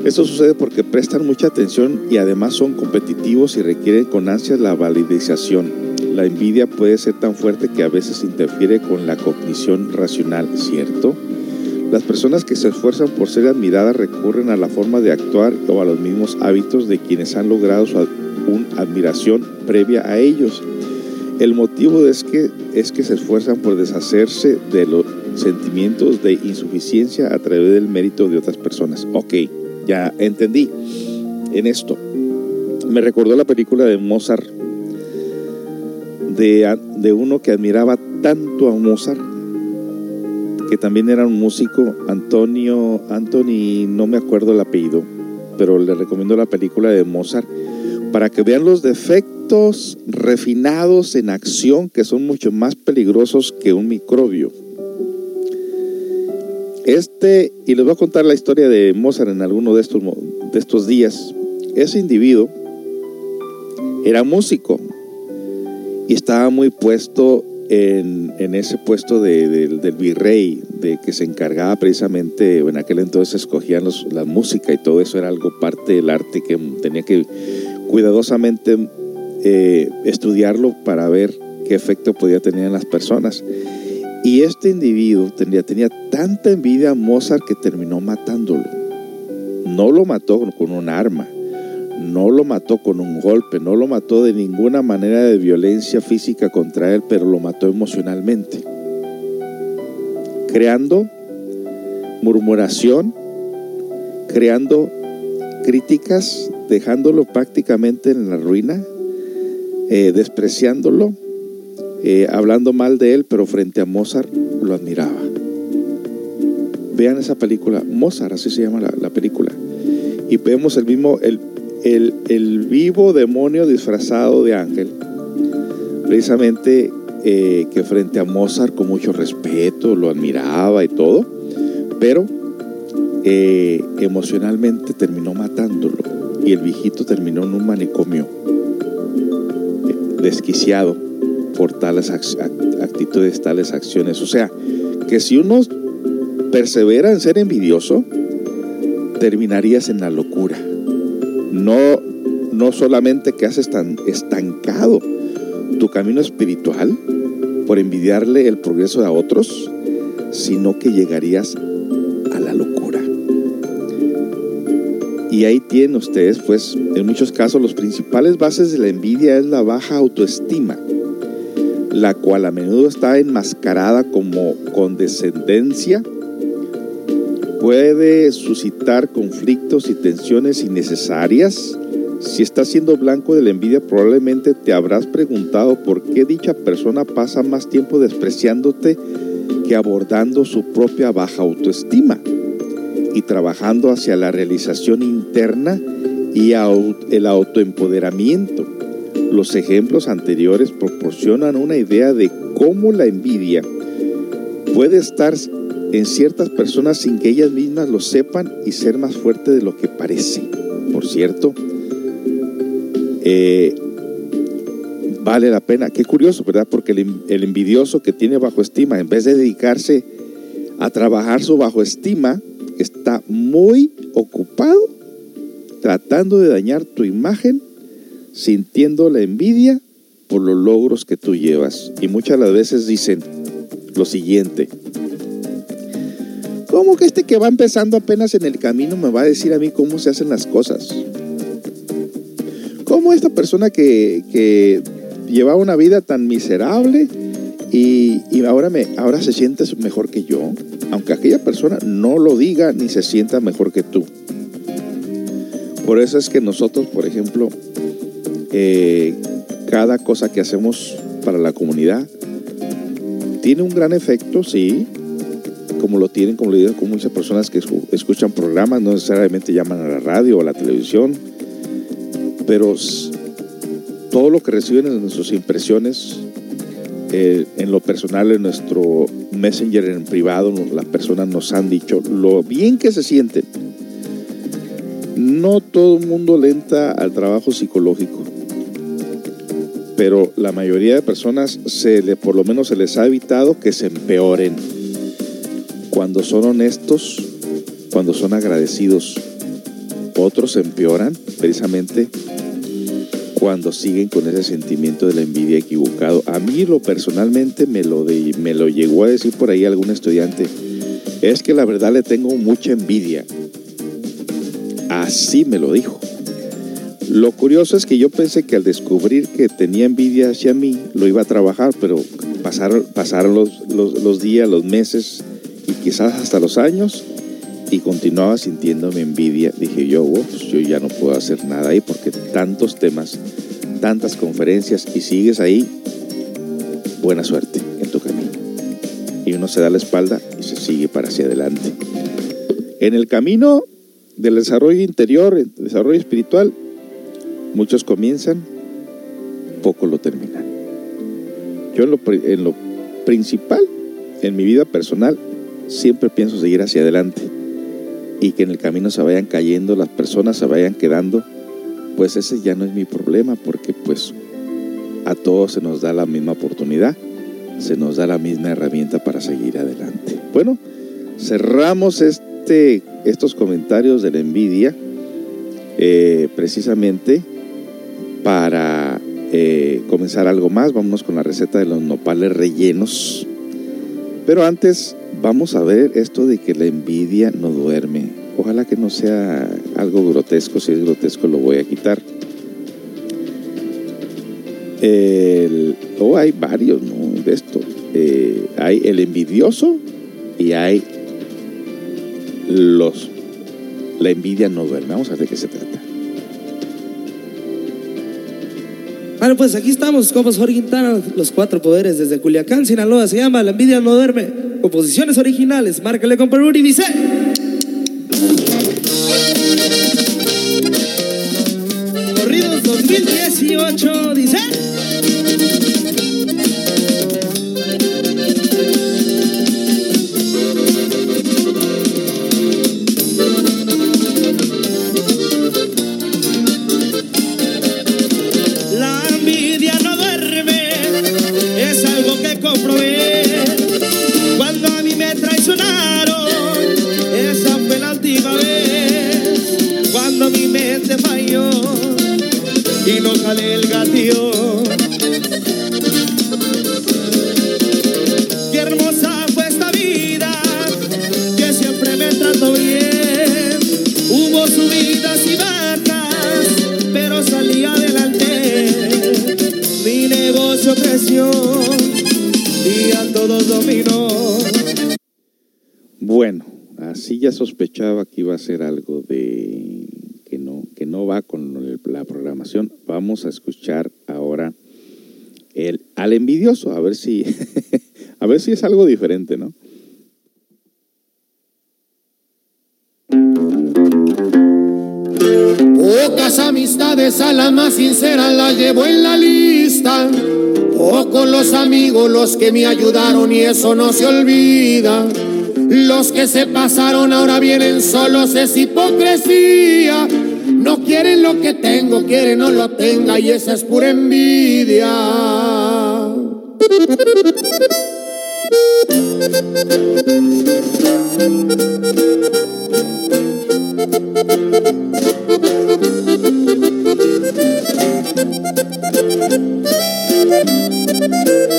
Esto sucede porque prestan mucha atención y además son competitivos y requieren con ansias la validación. La envidia puede ser tan fuerte que a veces interfiere con la cognición racional, ¿cierto? Las personas que se esfuerzan por ser admiradas recurren a la forma de actuar o a los mismos hábitos de quienes han logrado su admiración previa a ellos. El motivo es que, es que se esfuerzan por deshacerse de los sentimientos de insuficiencia a través del mérito de otras personas. Ok ya entendí en esto. Me recordó la película de Mozart, de, de uno que admiraba tanto a Mozart, que también era un músico, Antonio, Anthony, no me acuerdo el apellido, pero le recomiendo la película de Mozart para que vean los defectos refinados en acción que son mucho más peligrosos que un microbio. Este, y les voy a contar la historia de Mozart en alguno de estos, de estos días. Ese individuo era músico y estaba muy puesto en, ese puesto del virrey, de que se encargaba precisamente, en aquel entonces escogían la música y todo eso era algo parte del arte que tenía que cuidadosamente eh, estudiarlo para ver qué efecto podía tener en las personas. Y este individuo tenía, tenía tanta envidia a Mozart que terminó matándolo. No lo mató con un arma, no lo mató con un golpe, no lo mató de ninguna manera de violencia física contra él, pero lo mató emocionalmente. Creando murmuración, creando críticas, dejándolo prácticamente en la ruina, eh, despreciándolo eh, hablando mal de él, pero frente a Mozart lo admiraba. Vean esa película, Mozart, así se llama la, película. Y vemos el mismo, el, el, vivo demonio disfrazado de ángel, precisamente eh, que frente a Mozart con mucho respeto lo admiraba y todo, pero eh, emocionalmente terminó matándolo y el viejito terminó en un manicomio desquiciado por tales actitudes, tales acciones. O sea, que si uno persevera en ser envidioso, terminarías en la locura. No, no solamente que tan estancado tu camino espiritual por envidiarle el progreso a otros, sino que llegarías a la locura. Y ahí tienen ustedes, pues, en muchos casos, los principales bases de la envidia es la baja autoestima la cual a menudo está enmascarada como condescendencia, puede suscitar conflictos y tensiones innecesarias. Si estás siendo blanco de la envidia, probablemente te habrás preguntado por qué dicha persona pasa más tiempo despreciándote que abordando su propia baja autoestima y trabajando hacia la realización interna y el autoempoderamiento. Los ejemplos anteriores proporcionan una idea de cómo la envidia puede estar en ciertas personas sin que ellas mismas lo sepan y ser más fuerte de lo que parece. Por cierto, eh, vale la pena. Qué curioso, ¿verdad? Porque el, envidioso que tiene bajo estima, en vez de dedicarse a trabajar su bajo estima, está muy ocupado tratando de dañar tu imagen sintiendo la envidia por los logros que tú llevas. Y muchas las veces dicen lo siguiente. ¿Cómo que este que va empezando apenas en el camino me va a decir a mí cómo se hacen las cosas? ¿Cómo esta persona que, que llevaba una vida tan miserable y, y, ahora, me, ahora se siente mejor que yo? Aunque aquella persona no lo diga ni se sienta mejor que tú. Por eso es que nosotros, por ejemplo, eh, cada cosa que hacemos para la comunidad tiene un gran efecto, sí, como lo tienen, como lo digo, con muchas personas que escuchan programas, no necesariamente llaman a la radio o a la televisión, pero todo lo que reciben en sus impresiones, eh, en lo personal, en nuestro messenger en privado, las personas nos han dicho lo bien que se sienten. No todo el mundo lenta al trabajo psicológico, pero la mayoría de personas se le, por lo menos se les ha evitado que se empeoren. Cuando son honestos, cuando son agradecidos, otros empeoran precisamente cuando siguen con ese sentimiento de la envidia equivocado. A mí lo personalmente me lo, me lo llegó a decir por ahí algún estudiante. Es que la verdad le tengo mucha envidia. Así me lo dijo. Lo curioso es que yo pensé que al descubrir que tenía envidia hacia mí, lo iba a trabajar, pero pasaron, pasaron los, los días, los meses y quizás hasta los años y continuaba sintiéndome envidia. Dije yo, pues yo ya no puedo hacer nada ahí porque tantos temas, tantas conferencias y sigues ahí, buena suerte en tu camino. Y uno se da la espalda y se sigue para hacia adelante. En el camino del desarrollo interior, el desarrollo espiritual, muchos comienzan, pocos lo terminan. Yo en lo, en lo principal, en mi vida personal, siempre pienso seguir hacia adelante y que en el camino se vayan cayendo las personas, se vayan quedando, pues ese ya no es mi problema porque pues a todos se nos da la misma oportunidad, se nos da la misma herramienta para seguir adelante. Bueno, cerramos este, estos comentarios de la envidia eh, precisamente para eh, comenzar algo más. Vámonos con la receta de los nopales rellenos. Pero antes vamos a ver esto de que la envidia no duerme. Ojalá que no sea algo grotesco, si es grotesco lo voy a quitar. o oh, hay varios de esto. Eh, hay el envidioso y hay los... La envidia no duerme. Vamos a ver de qué se trata. Bueno, pues aquí estamos, como Jorge Quintana, los cuatro poderes desde Culiacán, Sinaloa. Se llama La envidia no duerme. Composiciones originales. Márcale con Perú y dice. Corridos 2018, dice. Sospechaba que iba a ser algo de que no va con la programación, vamos a escuchar ahora el, al envidioso, a ver si, a ver si es algo diferente, ¿no? Pocas amistades a la más sincera la llevo en la lista. Pocos los amigos los que me ayudaron y eso no se olvida. Los que se pasaron ahora vienen solos es hipocresía. No quieren lo que tengo, quieren no lo tenga y esa es pura envidia.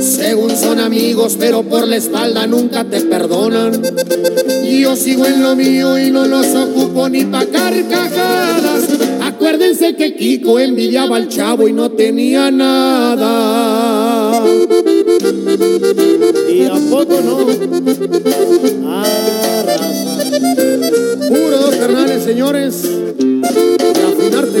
Según son amigos, pero por la espalda nunca te perdonan. Yo sigo en lo mío y no los ocupo ni pa' carcajadas. Acuérdense que Kiko envidiaba al chavo y no tenía nada. Y a poco no. Puro dos carnales, señores. De afinarte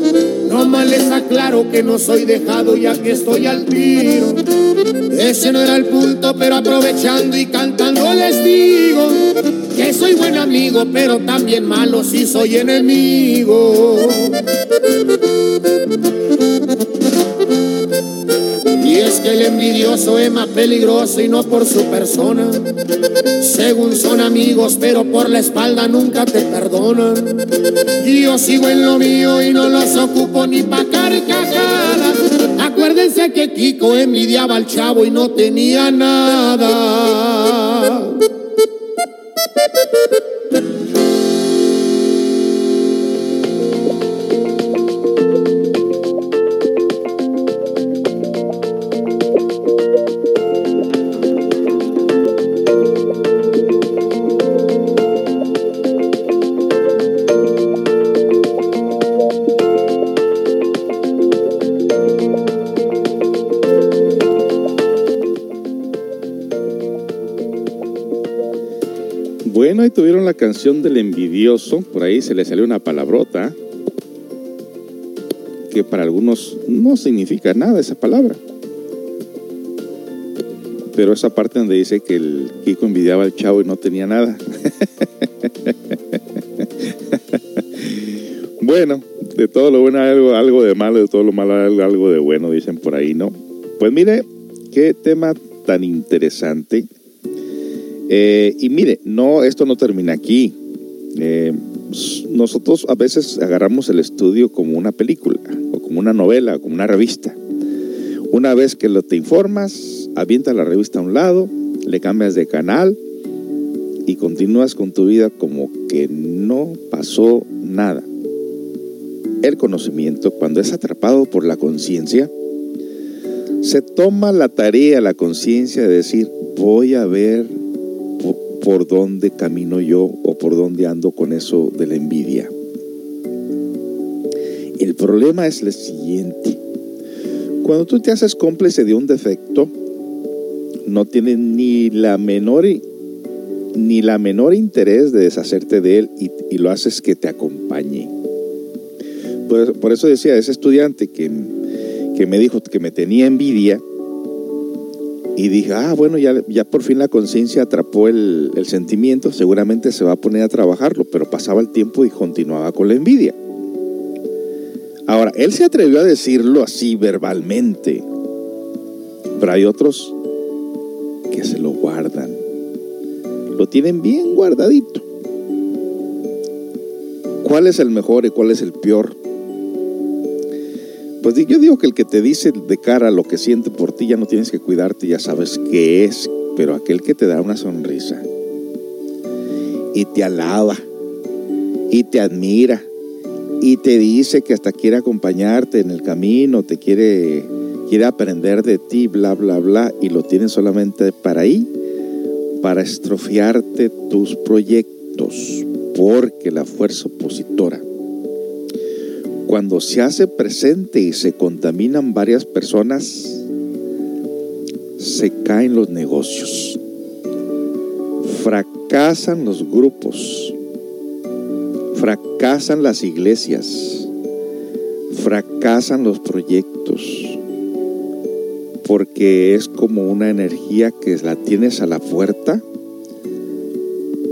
No más les aclaro que no soy dejado ya que estoy al tiro. Ese no era el punto, pero aprovechando y cantando les digo que soy buen amigo, pero también malo si soy enemigo. Y es que el envidioso es más peligroso y no por su persona. Según son amigos, pero por la espalda nunca te perdonan. Y yo sigo en lo mío y no los ocupo ni pa' carcajadas. Acuérdense que Kiko envidiaba al chavo y no tenía nada. Ahí tuvieron la canción del envidioso, por ahí se le salió una palabrota que para algunos no significa nada esa palabra. Pero esa parte donde dice que el Kiko envidiaba al chavo y no tenía nada. bueno, de todo lo bueno algo, algo de malo, de todo lo malo hay algo de bueno, dicen por ahí, ¿no? Pues mire, qué tema tan interesante. Eh, y mire, no, esto no termina aquí. Eh, nosotros a veces agarramos el estudio como una película, o como una novela, o como una revista. Una vez que te informas, avienta la revista a un lado, le cambias de canal y continúas con tu vida como que no pasó nada. El conocimiento, cuando es atrapado por la conciencia, se toma la tarea, la conciencia de decir, voy a ver por dónde camino yo o por dónde ando con eso de la envidia. El problema es el siguiente. Cuando tú te haces cómplice de un defecto, no tienes ni la menor ni la menor interés de deshacerte de él y, lo haces que te acompañe. Por, por, eso decía ese estudiante que, que me dijo que me tenía envidia, y dije, ah, bueno, ya, ya por fin la conciencia atrapó el, el, sentimiento, seguramente se va a poner a trabajarlo, pero pasaba el tiempo y continuaba con la envidia. Ahora, él se atrevió a decirlo así verbalmente, pero hay otros que se lo guardan, lo tienen bien guardadito. ¿Cuál es el mejor y cuál es el peor? Pues yo digo que el que te dice de cara lo que siente por ti ya no tienes que cuidarte, ya sabes qué es, pero aquel que te da una sonrisa y te alaba y te admira y te dice que hasta quiere acompañarte en el camino, te quiere, quiere aprender de ti, bla, bla, bla, y lo tienes solamente para ahí, para estrofiarte tus proyectos, porque la fuerza opositora cuando se hace presente y se contaminan varias personas, se caen los negocios, fracasan los grupos, fracasan las iglesias, fracasan los proyectos porque es como una energía que la tienes a la puerta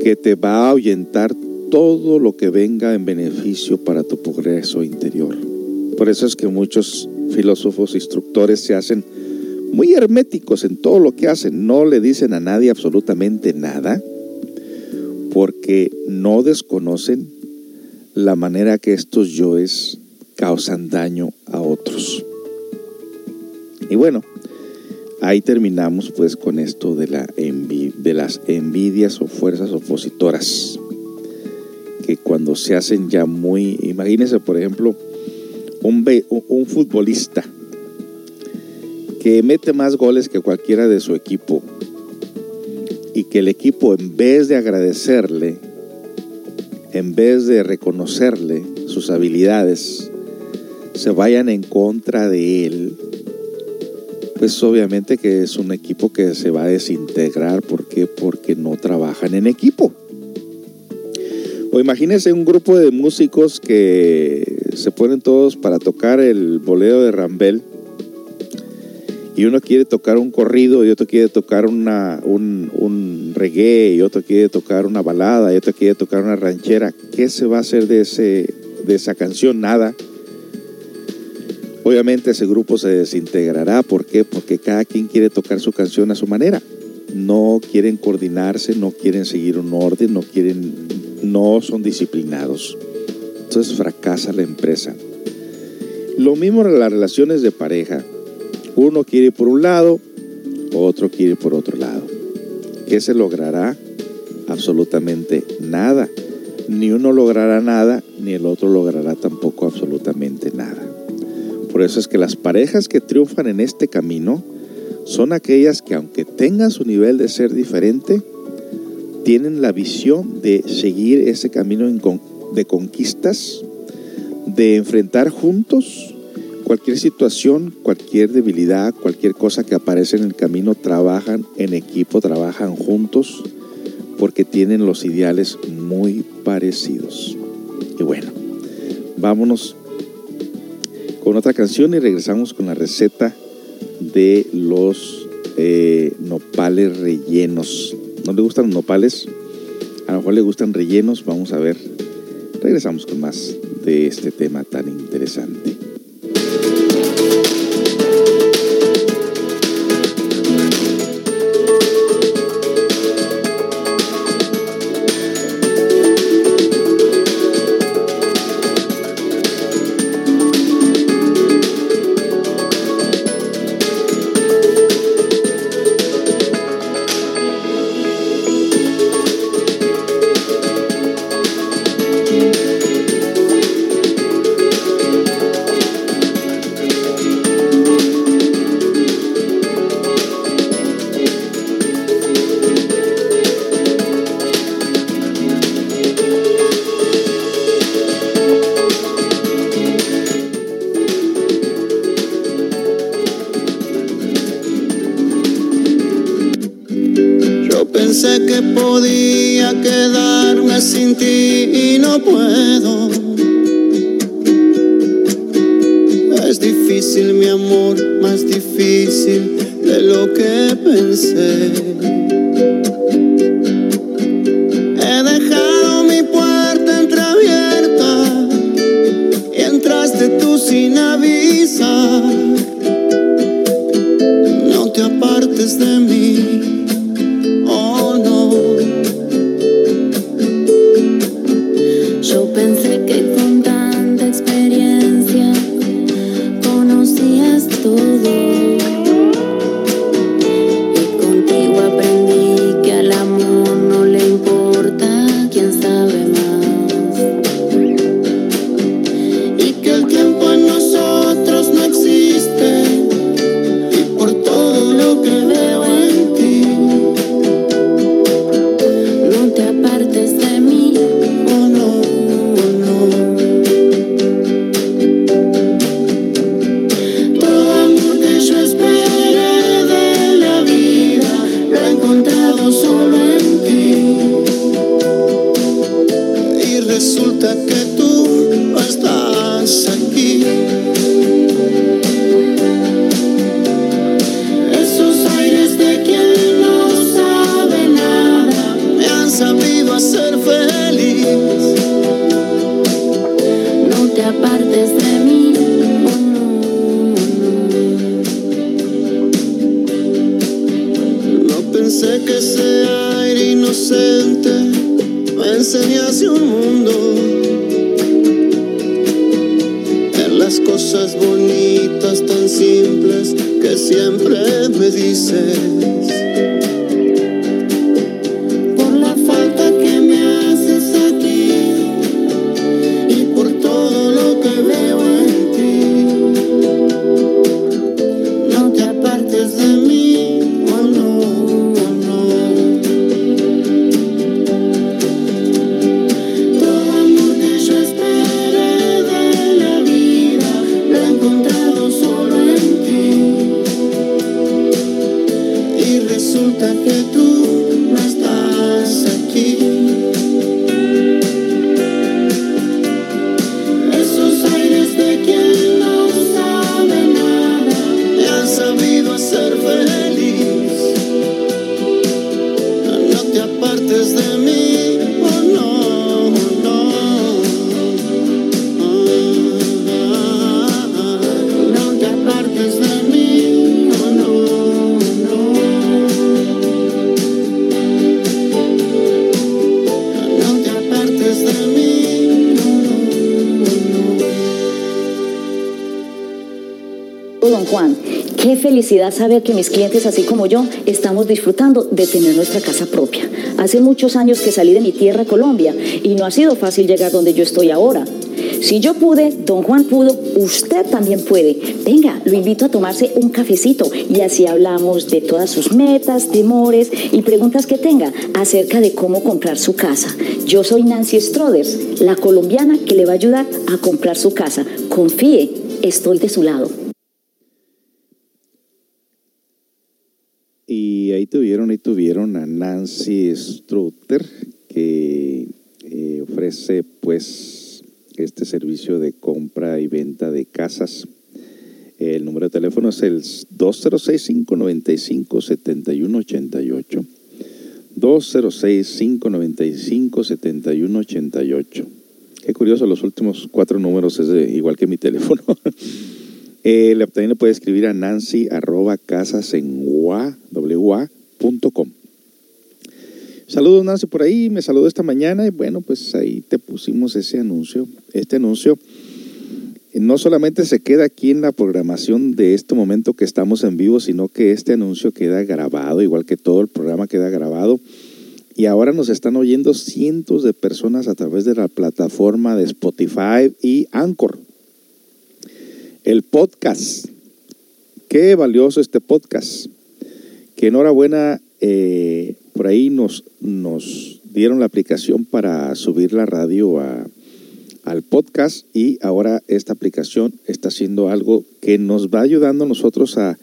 que te va a ahuyentar todo lo que venga en beneficio para tu progreso interior. Por eso es que muchos filósofos instructores se hacen muy herméticos en todo lo que hacen, no le dicen a nadie absolutamente nada, porque no desconocen la manera que estos yoes causan daño a otros. Y bueno, ahí terminamos pues con esto de, la de las envidias o fuerzas opositoras, que cuando se hacen ya muy, imagínense por ejemplo, un, un futbolista que mete más goles que cualquiera de su equipo y que el equipo en vez de agradecerle, en vez de reconocerle sus habilidades, se vayan en contra de él, pues obviamente que es un equipo que se va a desintegrar. ¿Por qué? Porque no trabajan en equipo. O imagínense un grupo de músicos que se ponen todos para tocar el bolero de Rambel y uno quiere tocar un corrido y otro quiere tocar una, un, un, reggae y otro quiere tocar una balada y otro quiere tocar una ranchera, ¿qué se va a hacer de, ese, de esa canción? Nada. Obviamente ese grupo se desintegrará. ¿Por qué? Porque cada quien quiere tocar su canción a su manera. No quieren coordinarse, no quieren seguir un orden, no quieren, no son disciplinados. Entonces fracasa la empresa. Lo mismo en las relaciones de pareja uno quiere ir por un lado, otro quiere ir por otro lado. ¿Qué se logrará? Absolutamente nada. Ni uno logrará nada, ni el otro logrará tampoco absolutamente nada. Por eso es que las parejas que triunfan en este camino son aquellas que aunque tengan su nivel de ser diferente, tienen la visión de seguir ese camino de conquistas, de enfrentar juntos cualquier situación, cualquier debilidad, cualquier cosa que aparece en el camino, trabajan en equipo, trabajan juntos, porque tienen los ideales muy parecidos. Y bueno, vámonos con otra canción y regresamos con la receta de los eh, nopales rellenos. ¿No le gustan los nopales? A lo mejor le gustan rellenos, vamos a ver. Regresamos con más de este tema tan interesante. sabido hacer feliz. No te apartes de mí. Oh, no, Pensé que ese aire inocente me enseñase un mundo. En las cosas bonitas tan simples que siempre me dices. Felicidad saber que mis clientes, así como yo, estamos disfrutando de tener nuestra casa propia. Hace muchos años que salí de mi tierra, Colombia, y no ha sido fácil llegar donde yo estoy ahora. Si yo pude, don Juan pudo, usted también puede. Venga, lo invito a tomarse un cafecito y así hablamos de todas sus metas, temores y preguntas que tenga acerca de cómo comprar su casa. Yo soy Nancy Stroders, la colombiana que le va a ayudar a comprar su casa. Confíe, estoy de su lado. ahí tuvieron, ahí tuvieron a Nancy Strutter, que eh, ofrece pues este servicio de compra y venta de casas. El número de teléfono es el 206-595-7188. 206-595-7188. Qué curioso, los últimos cuatro números es igual que mi teléfono. Eh, también puede escribir a Nancy arroba casas en Saludos Nancy por ahí, me saludó esta mañana y bueno, pues ahí te pusimos ese anuncio. Este anuncio no solamente se queda aquí en la programación de este momento que estamos en vivo, sino que este anuncio queda grabado, igual que todo el programa queda grabado. Y ahora nos están oyendo cientos de personas a través de la plataforma de Spotify y Anchor el podcast. Qué valioso este podcast. Que enhorabuena, eh, por ahí nos, nos dieron la aplicación para subir la radio al podcast y ahora esta aplicación está haciendo algo que nos va ayudando a nosotros a,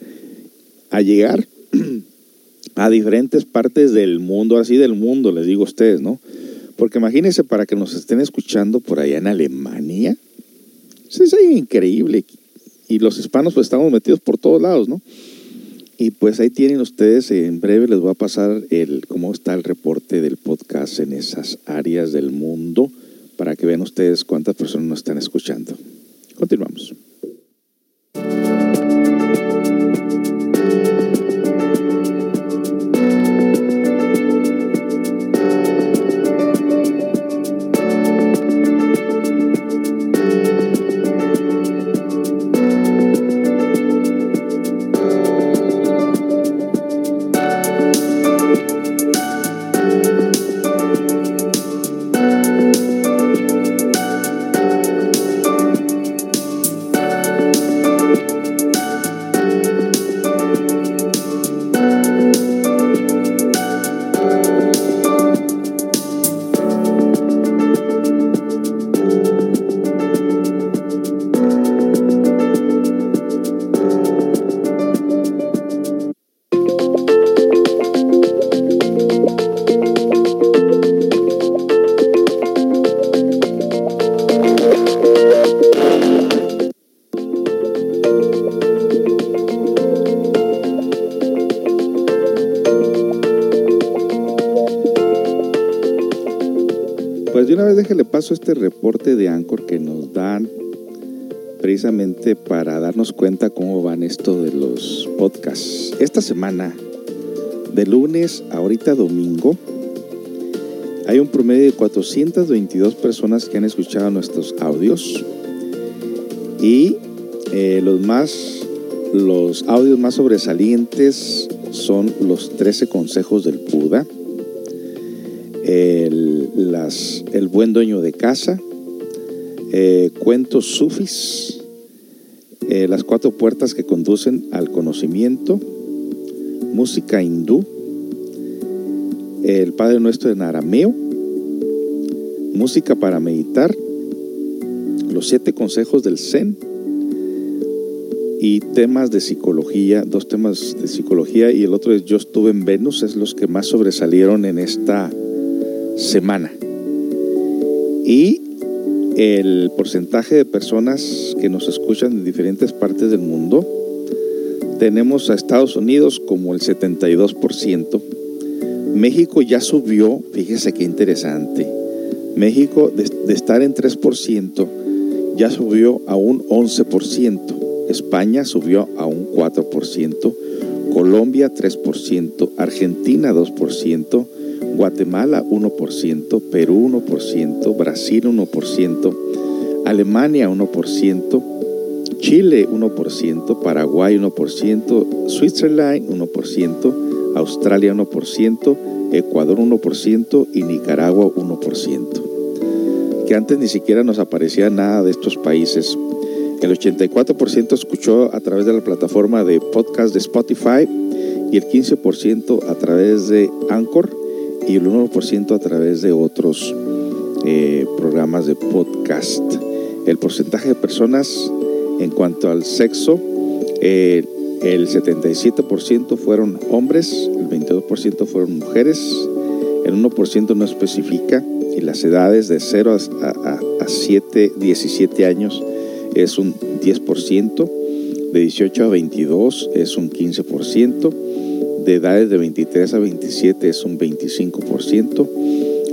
a llegar a diferentes partes del mundo, así del mundo, les digo a ustedes, ¿no? Porque imagínense para que nos estén escuchando por allá en Alemania. Es increíble y los hispanos pues estamos metidos por todos lados, ¿no? Y pues ahí tienen ustedes, en breve les voy a pasar el cómo está el reporte del podcast en esas áreas del mundo para que vean ustedes cuántas personas nos están escuchando. Continuamos. Este reporte de Anchor que nos dan precisamente para darnos cuenta cómo van esto de los podcasts. Esta semana de lunes a ahorita domingo, hay un promedio de 422 personas que han escuchado nuestros audios y eh, los más los audios más sobresalientes son los 13 consejos del el buen dueño de casa, eh, cuentos sufis, eh, las cuatro puertas que conducen al conocimiento, música hindú, el Padre Nuestro en arameo, música para meditar, los siete consejos del Zen y temas de psicología, dos temas de psicología y el otro es Yo estuve en Venus, es los que más sobresalieron en esta semana. Y el porcentaje de personas que nos escuchan en diferentes partes del mundo, tenemos a Estados Unidos como el 72%. México ya subió, fíjese qué interesante. México de, estar en 3% ya subió a un 11%. España subió a un 4%, Colombia 3%, Argentina 2%, Guatemala 1%, Perú 1%, Brasil 1%, Alemania 1%, Chile 1%, Paraguay 1%, Switzerland 1%, Australia 1%, Ecuador 1% y Nicaragua 1%. Que antes ni siquiera nos aparecía nada de estos países. El 84% escuchó a través de la plataforma de podcast de Spotify y el 15% a través de Anchor y el 1% a través de otros eh, programas de podcast. El porcentaje de personas en cuanto al sexo, eh, el 77% fueron hombres, el 22% fueron mujeres, el 1% no especifica y las edades de 0 a, a, a 7, 17 años es un 10%, de 18 a 22 es un 15%, de edades de 23 a 27 es un 25%,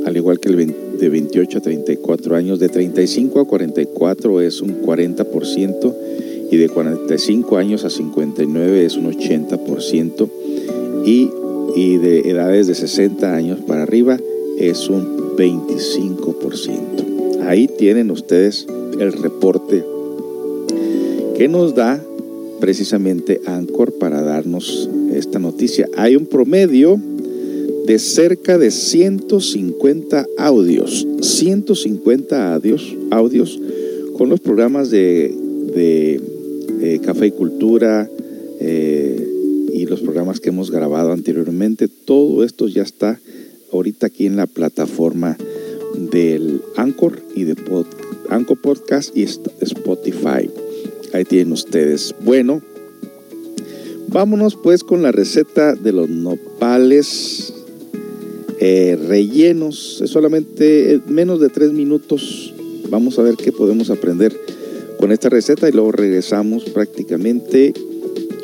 al igual que el de 28 a 34 años, de 35 a 44 es un 40% y de 45 años a 59 es un 80% y, y de edades de 60 años para arriba es un 25%. Ahí tienen ustedes el reporte que nos da precisamente Anchor para darnos esta noticia. Hay un promedio de cerca de 150 audios, 150 audios, audios con los programas de, de, de Café y Cultura eh, y los programas que hemos grabado anteriormente. Todo esto ya está ahorita aquí en la plataforma del Anchor y de Pod, Anchor Podcast y Spotify. Ahí tienen ustedes. Bueno, vámonos pues con la receta de los nopales eh, rellenos. Es solamente menos de tres minutos. Vamos a ver qué podemos aprender con esta receta y luego regresamos prácticamente.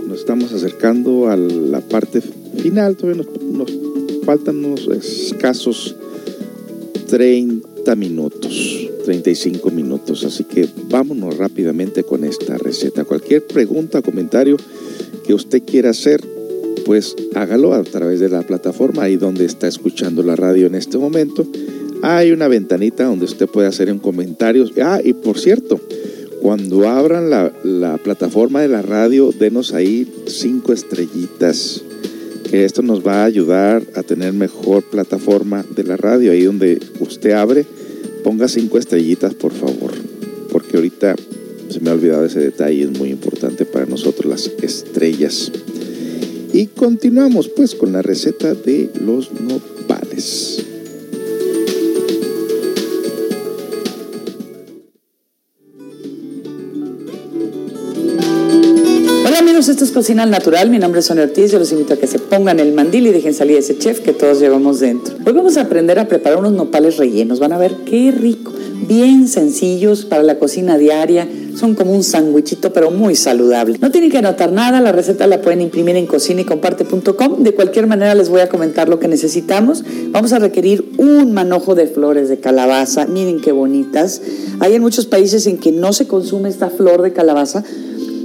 Nos estamos acercando a la parte final. Todavía nos faltan unos escasos 30 minutos. 35 minutos. Así que vámonos rápidamente con esta receta. Cualquier pregunta, comentario que usted quiera hacer, pues hágalo a través de la plataforma ahí donde está escuchando la radio en este momento. Hay una ventanita donde usted puede hacer un comentario. Ah, y por cierto, cuando abran la, la plataforma de la radio, denos ahí cinco estrellitas. Que esto nos va a ayudar a tener mejor plataforma de la radio, ahí donde usted abre ponga cinco estrellitas, por favor, porque ahorita se me ha olvidado ese detalle, es muy importante para nosotros las estrellas. Y continuamos pues con la receta de los nopales. Esto es Cocina al Natural. Mi nombre es Sonia Ortiz. Yo los invito a que se pongan el mandil y dejen salir ese chef que todos llevamos dentro. Hoy vamos a aprender a preparar unos nopales rellenos. Van a ver qué rico. Bien sencillos para la cocina diaria. Son como un sandwichito, pero muy saludable. No tienen que anotar nada. La receta la pueden imprimir en cocinaycomparte.com. De cualquier manera, les voy a comentar lo que necesitamos. Vamos a requerir un manojo de flores de calabaza. Miren qué bonitas. Hay en muchos países en que no se consume esta flor de calabaza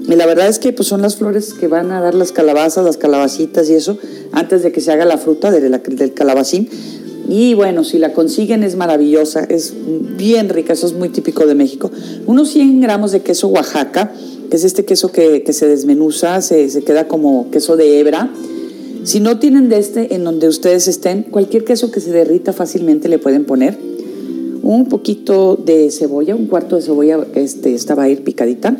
Y la verdad es que pues, son las flores que van a dar las calabazas, las calabacitas y eso, antes de que se haga la fruta del calabacín. Y bueno, si la consiguen es maravillosa, es bien rica, eso es muy típico de México. Unos 100 gramos de queso Oaxaca, que es este queso que, se desmenuza, se, se, queda como queso de hebra. Si no tienen de este en donde ustedes estén, cualquier queso que se derrita fácilmente le pueden poner. Un poquito de cebolla, un cuarto de cebolla, este, esta va a ir picadita.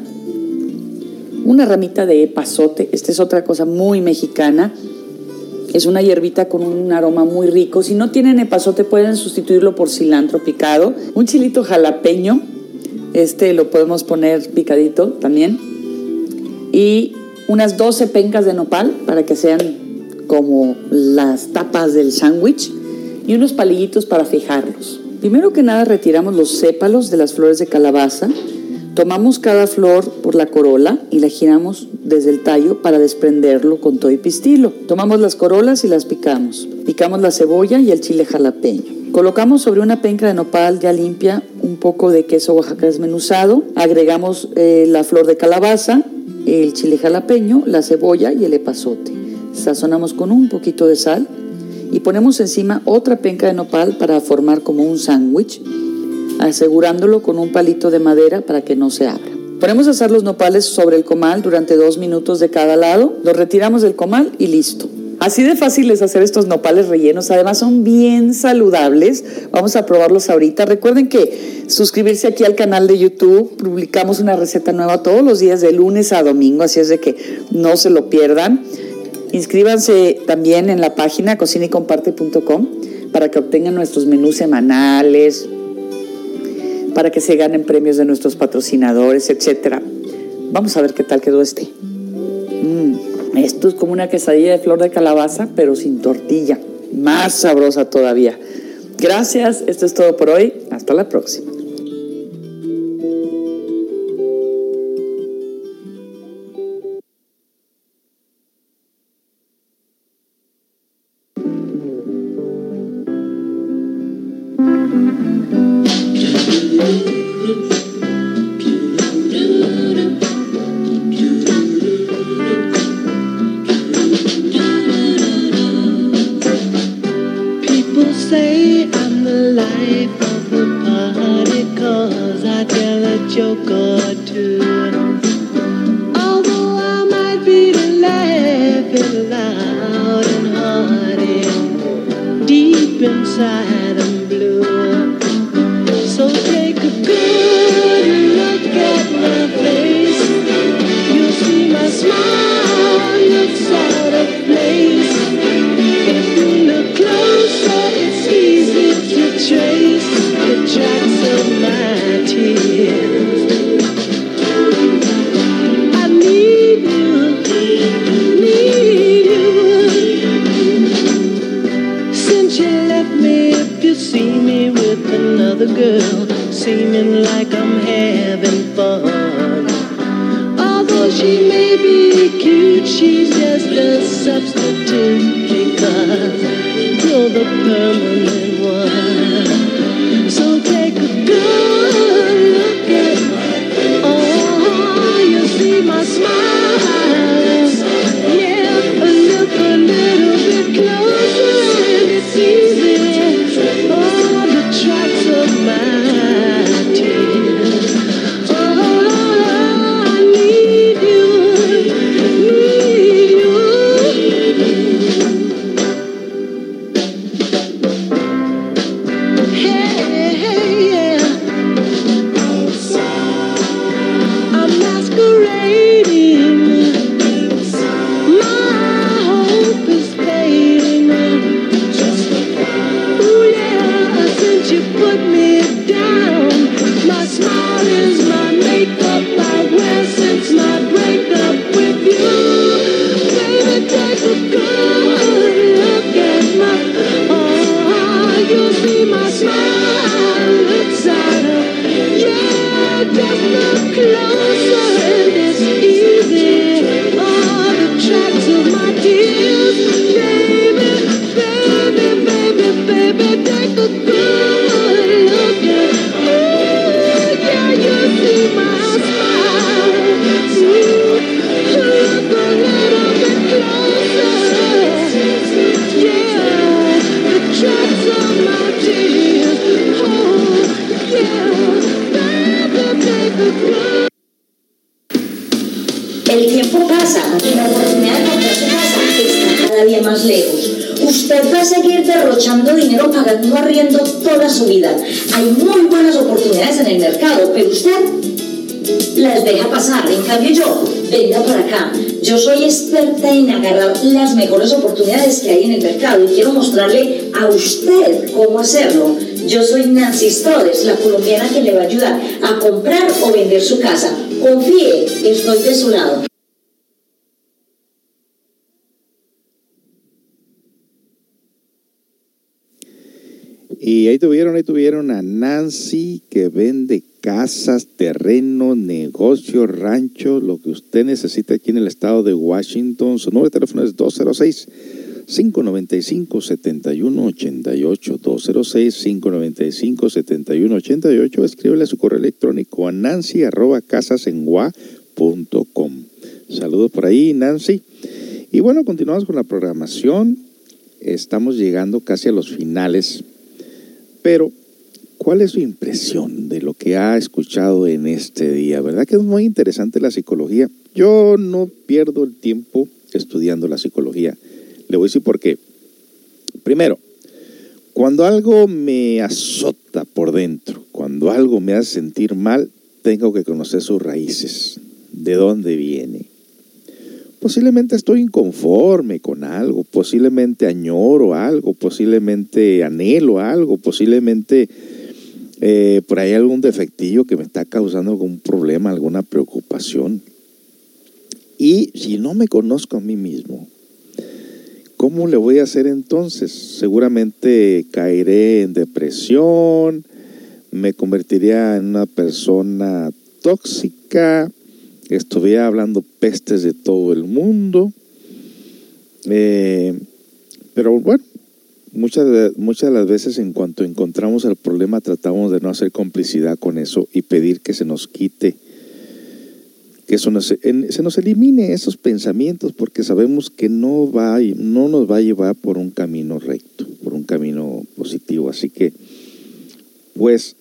Una ramita de pasote, esta es otra cosa muy mexicana es una hierbita con un aroma muy rico. Si no tienen epazote, pueden sustituirlo por cilantro picado. Un chilito jalapeño, este lo podemos poner picadito también. Y unas 12 pencas de nopal para que sean como las tapas del sándwich. Y unos palillitos para fijarlos. Primero que nada retiramos los sépalos de las flores de calabaza Tomamos cada flor por la corola y la giramos desde el tallo para desprenderlo con todo y pistilo. Tomamos las corolas y las picamos. Picamos la cebolla y el chile jalapeño. Colocamos sobre una penca de nopal ya limpia un poco de queso Oaxaca desmenuzado. Agregamos eh, la flor de calabaza, el chile jalapeño, la cebolla y el epazote. Sazonamos con un poquito de sal y ponemos encima otra penca de nopal para formar como un sándwich asegurándolo con un palito de madera para que no se abra. Ponemos a asar los nopales sobre el comal durante dos minutos de cada lado, los retiramos del comal y listo. Así de fácil es hacer estos nopales rellenos, además son bien saludables. Vamos a probarlos ahorita. Recuerden que suscribirse aquí al canal de YouTube, publicamos una receta nueva todos los días de lunes a domingo, así es de que no se lo pierdan. Inscríbanse también en la página cocinaycomparte.com para que obtengan nuestros menús semanales, para que se ganen premios de nuestros patrocinadores, etcétera. Vamos a ver qué tal quedó este. Mm, esto es como una quesadilla de flor de calabaza, pero sin tortilla. Más sabrosa todavía. Gracias, esto es todo por hoy. Hasta la próxima. Yo soy Nancy Strodes, la colombiana que le va a ayudar a comprar o vender su casa. Confíe, estoy de su lado. Y ahí tuvieron, ahí tuvieron a Nancy que vende casas, terrenos, negocios, ranchos, lo que usted necesita aquí en el estado de Washington. Su número de teléfono es 206 595 7188 206 595 7188 escríbele su correo electrónico a nancy arroba casasenwa.com saludos por ahí Nancy y bueno continuamos con la programación estamos llegando casi a los finales pero, ¿cuál es su impresión de lo que ha escuchado en este día? ¿Verdad que es muy interesante la psicología? Yo no pierdo el tiempo estudiando la psicología. Le voy a decir por qué. Primero, cuando algo me azota por dentro, cuando algo me hace sentir mal, tengo que conocer sus raíces, de dónde viene. Posiblemente estoy inconforme con algo, posiblemente añoro algo, posiblemente anhelo algo, posiblemente eh, por ahí algún defectillo que me está causando algún problema, alguna preocupación. Y si no me conozco a mí mismo, ¿cómo le voy a hacer entonces? Seguramente caeré en depresión, me convertiría en una persona tóxica, estuviera hablando pestes de todo el mundo. Eh, pero bueno, muchas muchas de las veces en cuanto encontramos el problema tratamos de no hacer complicidad con eso y pedir que se nos quite, que eso se nos elimine esos pensamientos porque sabemos que no, va, no nos va a llevar por un camino recto, por un camino positivo. Así que, pues,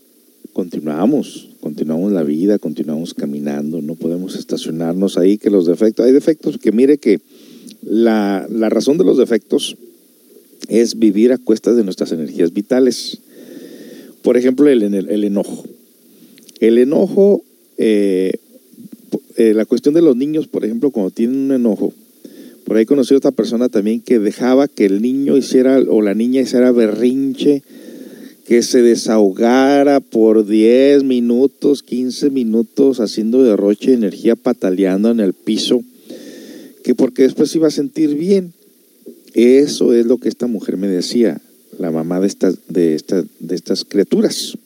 continuamos, continuamos la vida, continuamos caminando, no podemos estacionarnos ahí, que los defectos, hay defectos que mire que la, razón de los defectos es vivir a cuestas de nuestras energías vitales. Por ejemplo, el, el, enojo. El enojo, eh, eh, la cuestión de los niños, por ejemplo, cuando tienen un enojo, por ahí conocí a otra persona también que dejaba que el niño hiciera o la niña hiciera berrinche que se desahogara por 10 minutos, 15 minutos haciendo derroche de energía pataleando en el piso, que porque después iba a sentir bien. Eso es lo que esta mujer me decía, la mamá de estas, de de estas criaturas.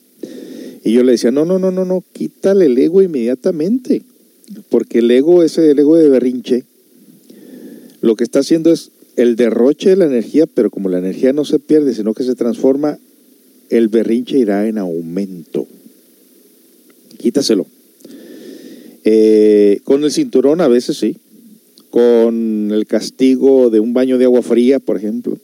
Y yo le decía, no, no, no, no, no, quítale el ego inmediatamente, porque el ego, ese el ego de berrinche, lo que está haciendo es el derroche de la energía, pero como la energía no se pierde, sino que se transforma, el berrinche irá en aumento. Quítaselo. Eh, con el cinturón a veces sí. Con el castigo de un baño de agua fría, por ejemplo.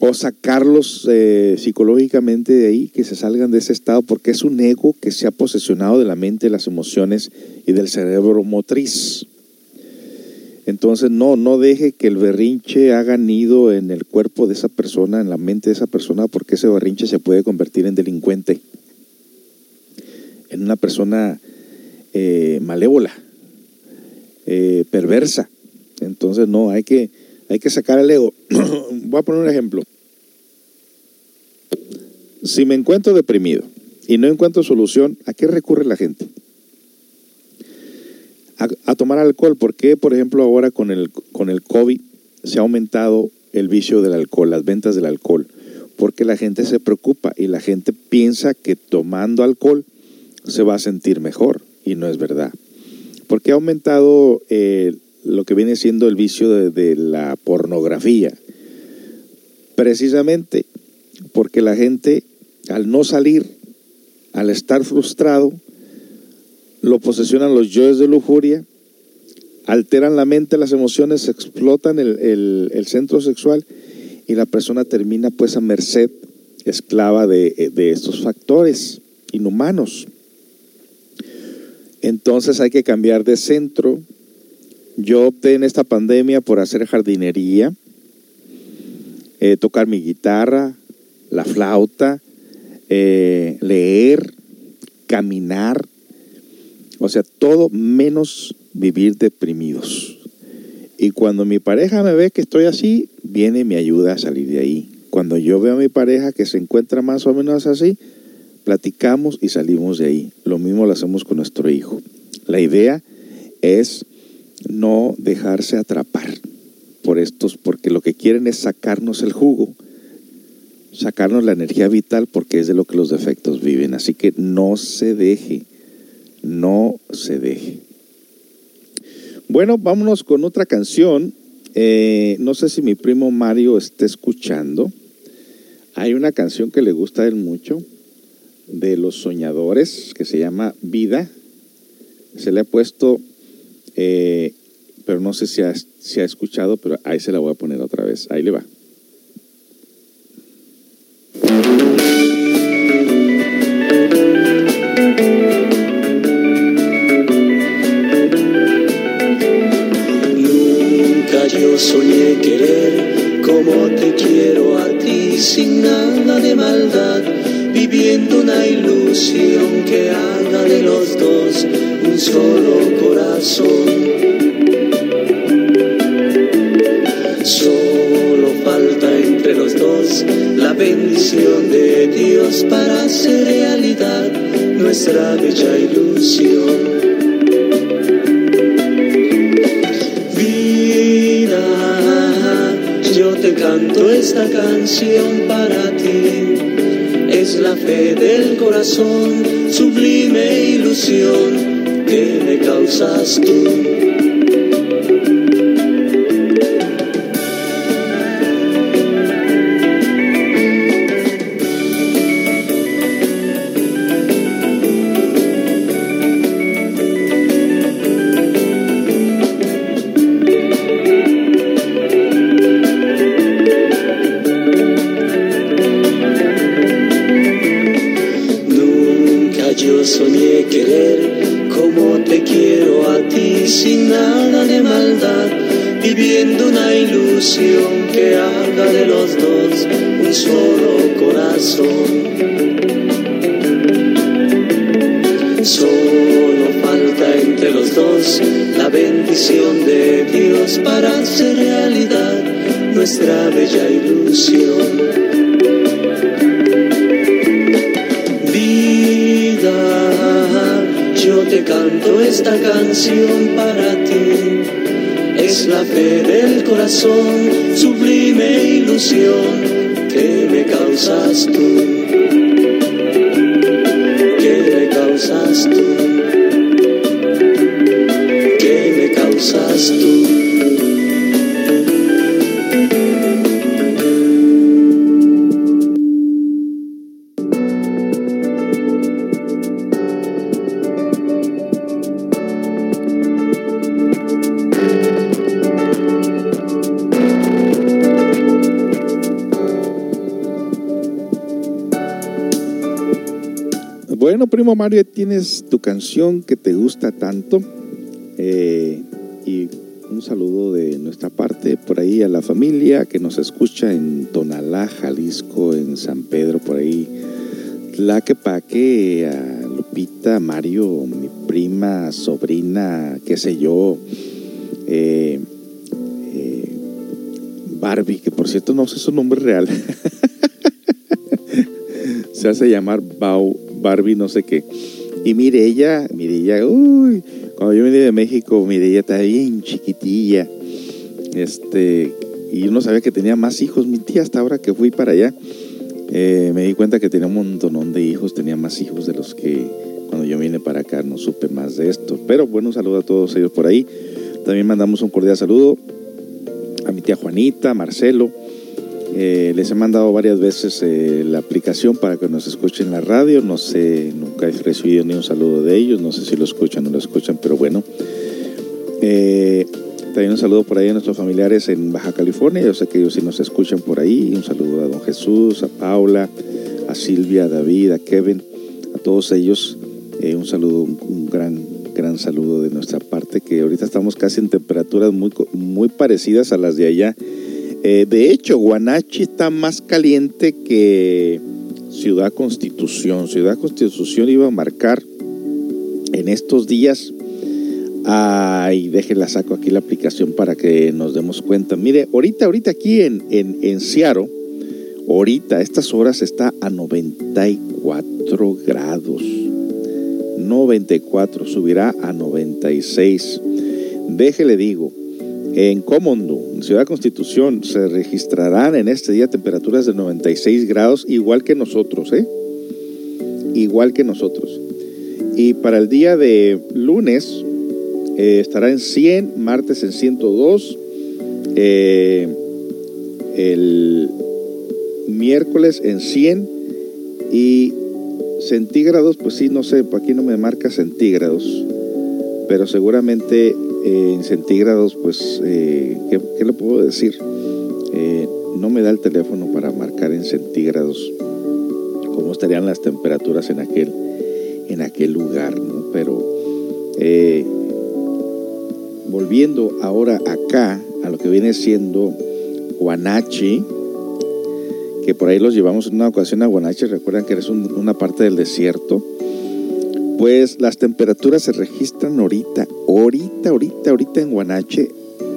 O sacarlos eh, psicológicamente de ahí, que se salgan de ese estado, porque es un ego que se ha posesionado de la mente, las emociones y del cerebro motriz. Entonces no, no deje que el berrinche haga nido en el cuerpo de esa persona, en la mente de esa persona, porque ese berrinche se puede convertir en delincuente, en una persona eh, malévola, eh, perversa. Entonces no, hay que, hay que sacar el ego. Voy a poner un ejemplo. Si me encuentro deprimido y no encuentro solución, ¿a qué recurre la gente? a, tomar alcohol. ¿Por qué, por ejemplo, ahora con el, con el COVID se ha aumentado el vicio del alcohol, las ventas del alcohol? Porque la gente se preocupa y la gente piensa que tomando alcohol se va a sentir mejor y no es verdad. Porque ha aumentado eh, lo que viene siendo el vicio de, la pornografía. Precisamente porque la gente al no salir, al estar frustrado, lo posesionan los yoes de lujuria, alteran la mente, las emociones, explotan el, centro sexual y la persona termina pues a merced, esclava de, de estos factores inhumanos. Entonces hay que cambiar de centro Yo opté en esta pandemia por hacer jardinería, eh, tocar mi guitarra, la flauta, eh, leer, caminar, o sea, todo menos vivir deprimidos. Y cuando mi pareja me ve que estoy así, viene y me ayuda a salir de ahí. Cuando yo veo a mi pareja que se encuentra más o menos así, platicamos y salimos de ahí. Lo mismo lo hacemos con nuestro hijo. La idea es no dejarse atrapar por estos, porque lo que quieren es sacarnos el jugo, sacarnos la energía vital, porque es de lo que los defectos viven. Así que no se deje, no se deje. Bueno, vámonos con otra canción. Eh, no sé si mi primo Mario esté escuchando. Hay una canción que le gusta a él mucho, de los soñadores, que se llama Vida. Se le ha puesto, eh, pero no sé si ha, si ha escuchado, pero ahí se la voy a poner otra vez. Ahí le va. Nunca yo soñé querer como te quiero a ti, sin nada de maldad, viviendo una ilusión que haga de los dos un solo corazón. Solo falta entre los dos la bendición de Dios para hacer realidad nuestra bella ilusión. Vida, yo te canto esta canción para ti. Es la fe del corazón, sublime ilusión que me causas tú. Primo Mario, tienes tu canción que te gusta tanto. Eh, y un saludo de nuestra parte por ahí a la familia que nos escucha en Tonalá, Jalisco, en San Pedro, por ahí. Tlaquepaque, a Lupita, a Mario, mi prima, sobrina, qué sé yo. eh, eh, Barbie, que por cierto no sé su nombre real. Se hace llamar Bau, Barbie, no sé qué. Y mire ella, mire ella, uy, cuando yo vine de México, mire ella está bien chiquitilla. Este, y uno sabía que tenía más hijos. Mi tía, hasta ahora que fui para allá, eh, me di cuenta que tenía un montón de hijos, tenía más hijos de los que cuando yo vine para acá no supe más de esto. Pero bueno, un saludo a todos ellos por ahí. También mandamos un cordial saludo a mi tía Juanita, Marcelo. Eh, les he mandado varias veces eh, la aplicación para que nos escuchen en la radio. No sé, nunca he recibido ni un saludo de ellos. No sé si lo escuchan o no lo escuchan, pero bueno. Eh, también un saludo por ahí a nuestros familiares en Baja California. Yo sé que ellos sí nos escuchan por ahí. Un saludo a don Jesús, a Paula, a Silvia, a David, a Kevin, a todos ellos. Un saludo, un gran gran saludo de nuestra parte, que ahorita estamos casi en temperaturas muy, muy parecidas a las de allá. Eh, de hecho, Guanachi está más caliente que Ciudad Constitución. Ciudad Constitución iba a marcar en estos días. Ay, déjenla saco aquí la aplicación para que nos demos cuenta. Mire, ahorita, ahorita aquí en, en, en Seattle, ahorita a estas horas está a 94 grados. 94, subirá a 96. Déjele digo, en Comondo, en Ciudad Constitución, se registrarán en este día temperaturas de 96 grados, igual que nosotros, ¿eh? Igual que nosotros. Y para el día de lunes eh, estará en 100, martes en 102, eh, el miércoles en 100 y centígrados, pues sí, no sé, aquí no me marca centígrados, pero seguramente eh, en centígrados, pues, eh, ¿qué, le puedo decir? Eh, no me da el teléfono para marcar en centígrados cómo estarían las temperaturas en aquel, en aquel lugar, ¿no? Pero volviendo ahora acá a lo que viene siendo Guanachi, que por ahí los llevamos en una ocasión a Guanachi, recuerdan que es una parte del desierto, pues las temperaturas se registran ahorita, ahorita, ahorita, ahorita en Guanache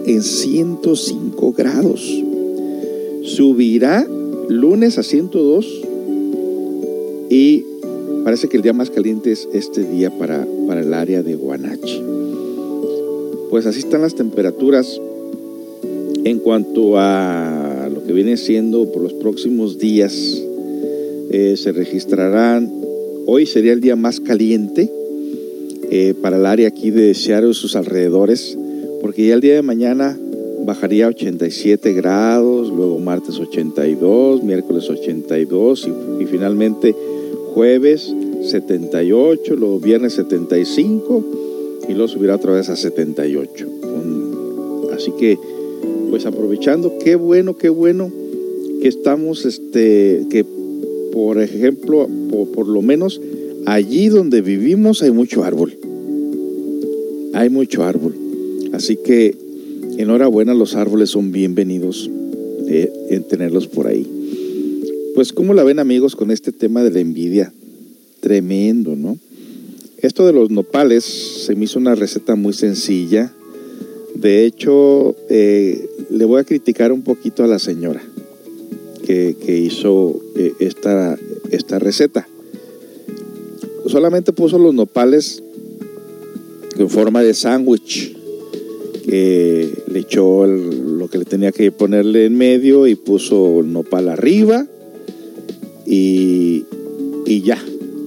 en 105 grados. Subirá lunes a 102 y parece que el día más caliente es este día para, para el área de Guanache. Pues así están las temperaturas en cuanto a lo que viene siendo por los próximos días. Eh, se registrarán Hoy sería el día más caliente eh, para el área aquí de Seattle y sus alrededores, porque ya el día de mañana bajaría a 87 grados, luego martes 82, miércoles 82 y, finalmente jueves 78, luego viernes 75 y luego subirá otra vez a 78. así que, pues aprovechando, qué bueno, qué bueno que estamos, este, que por ejemplo, por, lo menos allí donde vivimos hay mucho árbol. Hay mucho árbol. Así que enhorabuena, los árboles son bienvenidos eh, en tenerlos por ahí. Pues, ¿cómo la ven amigos con este tema de la envidia? Tremendo, ¿no? Esto de los nopales se me hizo una receta muy sencilla. De hecho, eh, le voy a criticar un poquito a la señora que, hizo eh, esta, esta receta. Solamente puso los nopales en forma de sándwich. Que le echó lo que le tenía que ponerle en medio y puso nopal arriba y, y ya.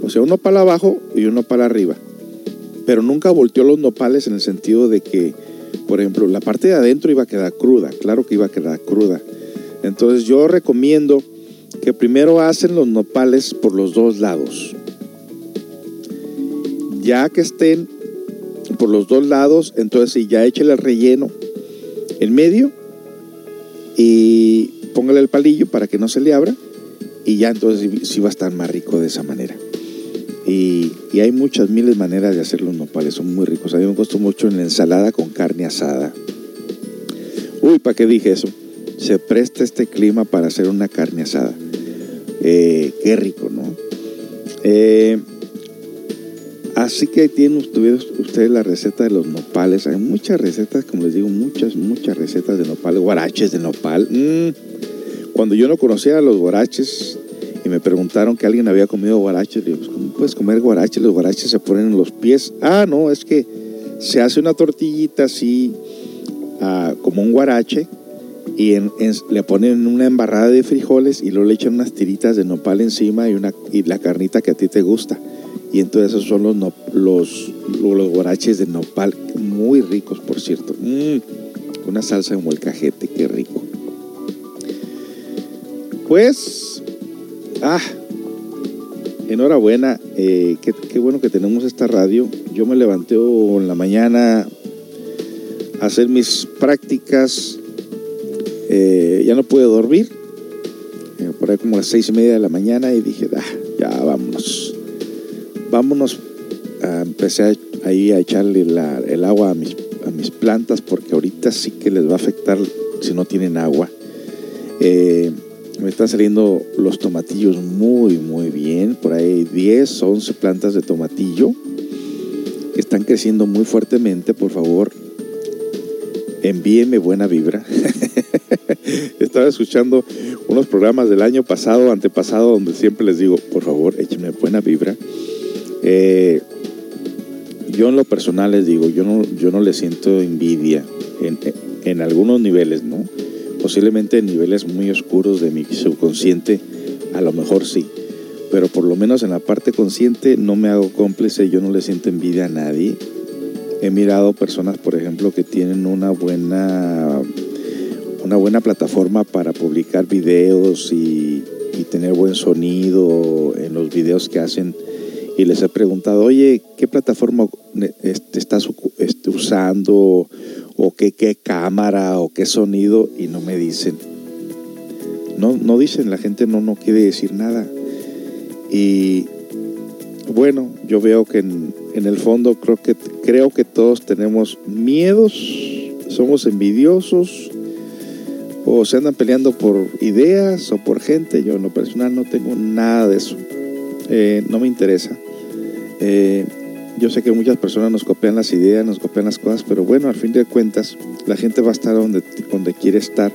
O sea, un nopal abajo y un nopal arriba. Pero nunca volteó los nopales en el sentido de que, por ejemplo, la parte de adentro iba a quedar cruda. Claro que iba a quedar cruda. Entonces yo recomiendo que primero hacen los nopales por los dos lados. Ya que estén por los dos lados, entonces ya échale el relleno en medio y póngale el palillo para que no se le abra y ya entonces sí va a estar más rico de esa manera. Y, hay muchas miles maneras de hacer los nopales, son muy ricos. A mí me gustó mucho en la ensalada con carne asada. Uy, ¿para qué dije eso? Se presta este clima para hacer una carne asada. Eh, qué rico, ¿no? Eh, así que tienen ustedes, ustedes la receta de los nopales. Hay muchas recetas, como les digo, muchas, muchas recetas de nopal, guaraches de nopal. Mm. Cuando yo no conocía a los guaraches y me preguntaron que alguien había comido guaraches, digo, pues, ¿cómo puedes comer guaraches? Los guaraches se ponen en los pies. Ah, no, es que se hace una tortillita así, ah, como un guarache y le ponen una embarrada de frijoles y luego le echan unas tiritas de nopal encima y, una, y la carnita que a ti te gusta. Y entonces esos son los, los, los guaraches de nopal, muy ricos por cierto. Mm, una salsa en molcajete, qué rico. Pues, ah, enhorabuena, eh, qué, qué bueno que tenemos esta radio. Yo me levanté en la mañana a hacer mis prácticas eh, ya no pude dormir, eh, por ahí como a las seis y media de la mañana y dije, ah, ya vámonos, vámonos. empecé ahí a echarle el agua a mis, a mis plantas porque ahorita sí que les va a afectar si no tienen agua. Eh, me están saliendo los tomatillos muy, muy bien. Por ahí 10, 11 plantas de tomatillo están creciendo muy fuertemente. Por favor, envíeme buena vibra. Estaba escuchando unos programas del año pasado, antepasado, donde siempre les digo, por favor, échenme buena vibra. Eh, yo en lo personal les digo, yo no, yo no le siento envidia en, en algunos niveles, ¿no? Posiblemente en niveles muy oscuros de mi subconsciente, a lo mejor sí, pero por lo menos en la parte consciente no me hago cómplice, yo no le siento envidia a nadie. He mirado personas, por ejemplo, que tienen una buena, una buena plataforma para publicar videos y, y tener buen sonido en los videos que hacen y les he preguntado, oye, ¿qué plataforma este, estás este, usando? ¿O qué, qué cámara? ¿O qué sonido? Y no me dicen. No, no dicen, la gente no, no quiere decir nada. Y bueno, yo veo que en, en el fondo creo que, creo que todos tenemos miedos, somos envidiosos, o se andan peleando por ideas o por gente. Yo en lo personal no tengo nada de eso. Eh, no me interesa. Eh, yo sé que muchas personas nos copian las ideas, nos copian las cosas, pero bueno, al fin de cuentas, la gente va a estar donde, donde quiere estar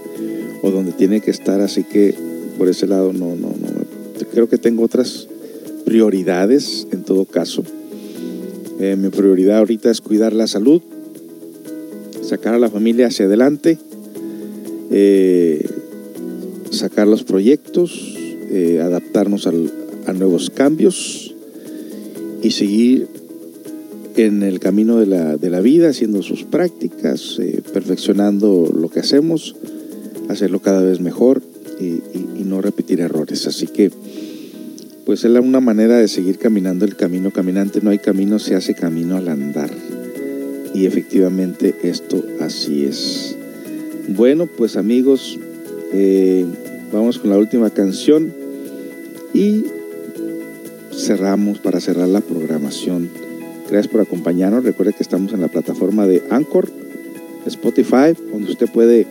o donde tiene que estar, así que por ese lado no, no, no. Creo que tengo otras prioridades en todo caso. Eh, mi prioridad ahorita es cuidar la salud, sacar a la familia hacia adelante, eh, sacar los proyectos, eh, adaptarnos a nuevos cambios y seguir en el camino de la, de la vida, haciendo sus prácticas, eh, perfeccionando lo que hacemos, hacerlo cada vez mejor y, y, y, no repetir errores. Así que, pues es una manera de seguir caminando el camino caminante. No hay camino, se hace camino al andar. Y efectivamente esto así es. Bueno, pues amigos, eh, vamos con la última canción y cerramos para cerrar la programación. Gracias por acompañarnos. Recuerde que estamos en la plataforma de Anchor, Spotify, donde usted puede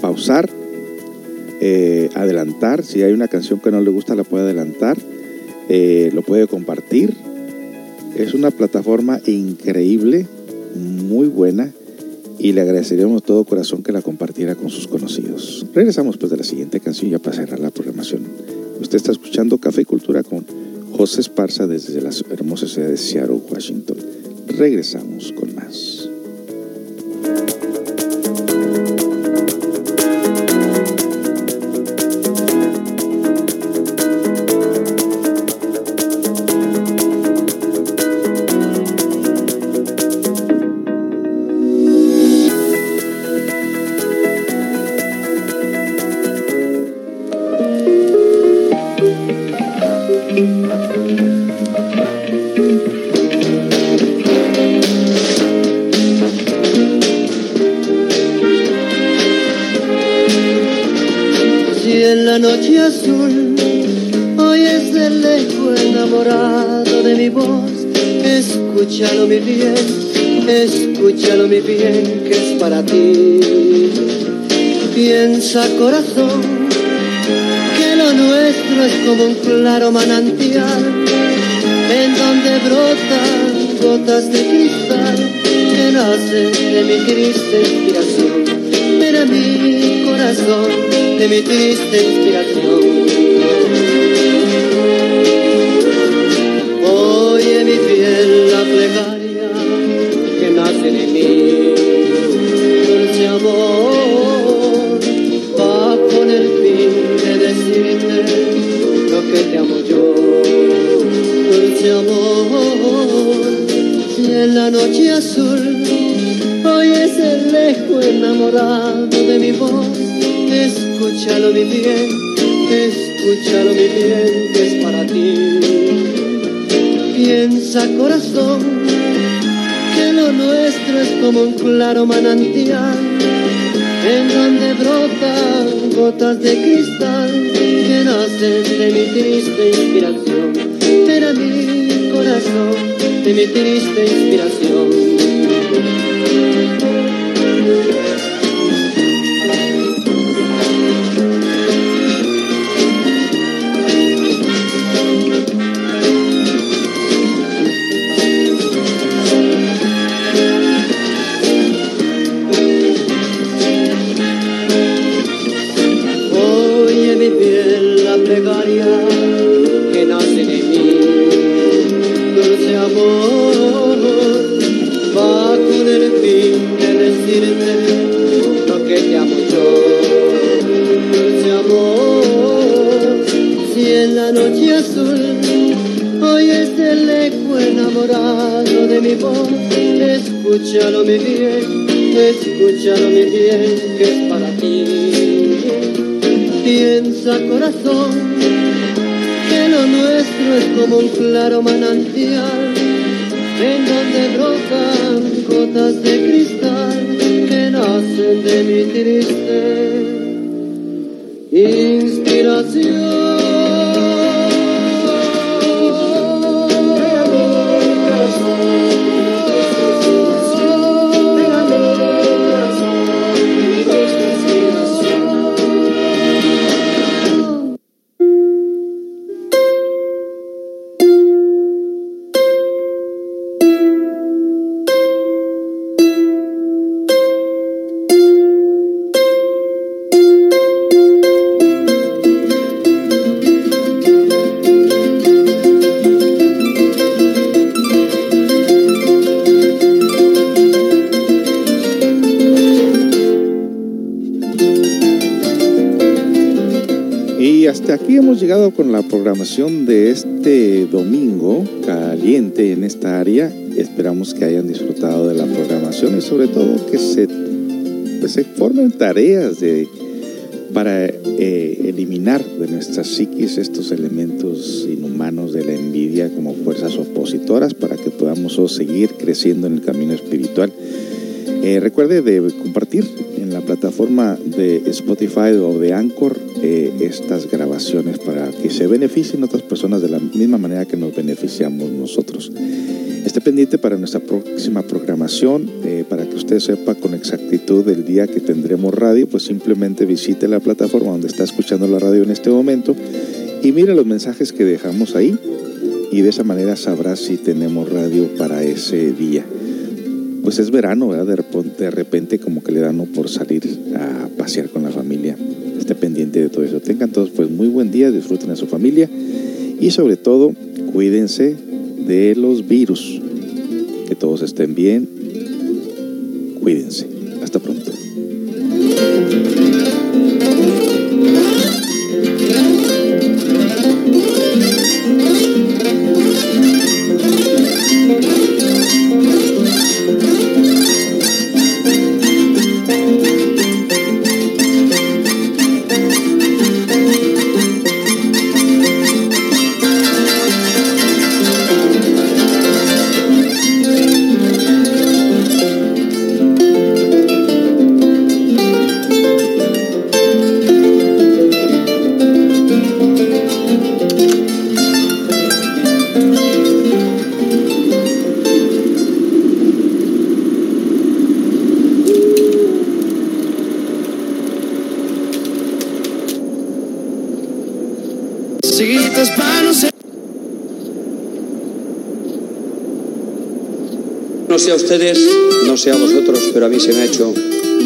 pausar, eh, adelantar. Si hay una canción que no le gusta, la puede adelantar. Eh, lo puede compartir. Es una plataforma increíble, muy buena. Y le agradeceríamos de todo corazón que la compartiera con sus conocidos. Regresamos pues de la siguiente canción ya para cerrar la programación. Usted está escuchando Café y Cultura con José Esparza desde la hermosa ciudad de Seattle, Washington. Regresamos con más. Corazón que lo nuestro es como un claro manantial en donde brotan gotas de cristal que nacen de mi triste inspiración. Pero mi corazón de mi triste inspiración. Oye mi fiel la plegaria que nace de mí, dulce amor. Que te amo yo, dulce amor. Y en la noche azul oyes el eco enamorado de mi voz, escúchalo mi bien, escúchalo mi bien, que es para ti. Piensa corazón, que lo nuestro es como un claro manantial, en donde brotan gotas de cristal que nacen de mi triste inspiración. Era mi corazón de mi triste inspiración. Programación de este domingo caliente en esta área. Esperamos que hayan disfrutado de la programación y sobre todo que se, pues, formen tareas de, para eh, eliminar de nuestras psiquis estos elementos inhumanos de la envidia como fuerzas opositoras para que podamos seguir creciendo en el camino espiritual. Eh, recuerde de compartir en la plataforma de Spotify o de Anchor eh, estas grabaciones para que se beneficien otras personas de la misma manera que nos beneficiamos nosotros. Esté pendiente para nuestra próxima programación, eh, para que usted sepa con exactitud el día que tendremos radio, pues simplemente visite la plataforma donde está escuchando la radio en este momento y mire los mensajes que dejamos ahí y de esa manera sabrá si tenemos radio para ese día pues es verano, ¿verdad? De repente, de repente como que le dan por salir a pasear con la familia. Esté pendiente de todo eso. Tengan todos pues muy buen día, disfruten a su familia y sobre todo cuídense de los virus. Que todos estén bien. Cuídense. Ustedes, no sé a vosotros, pero a mí se me ha hecho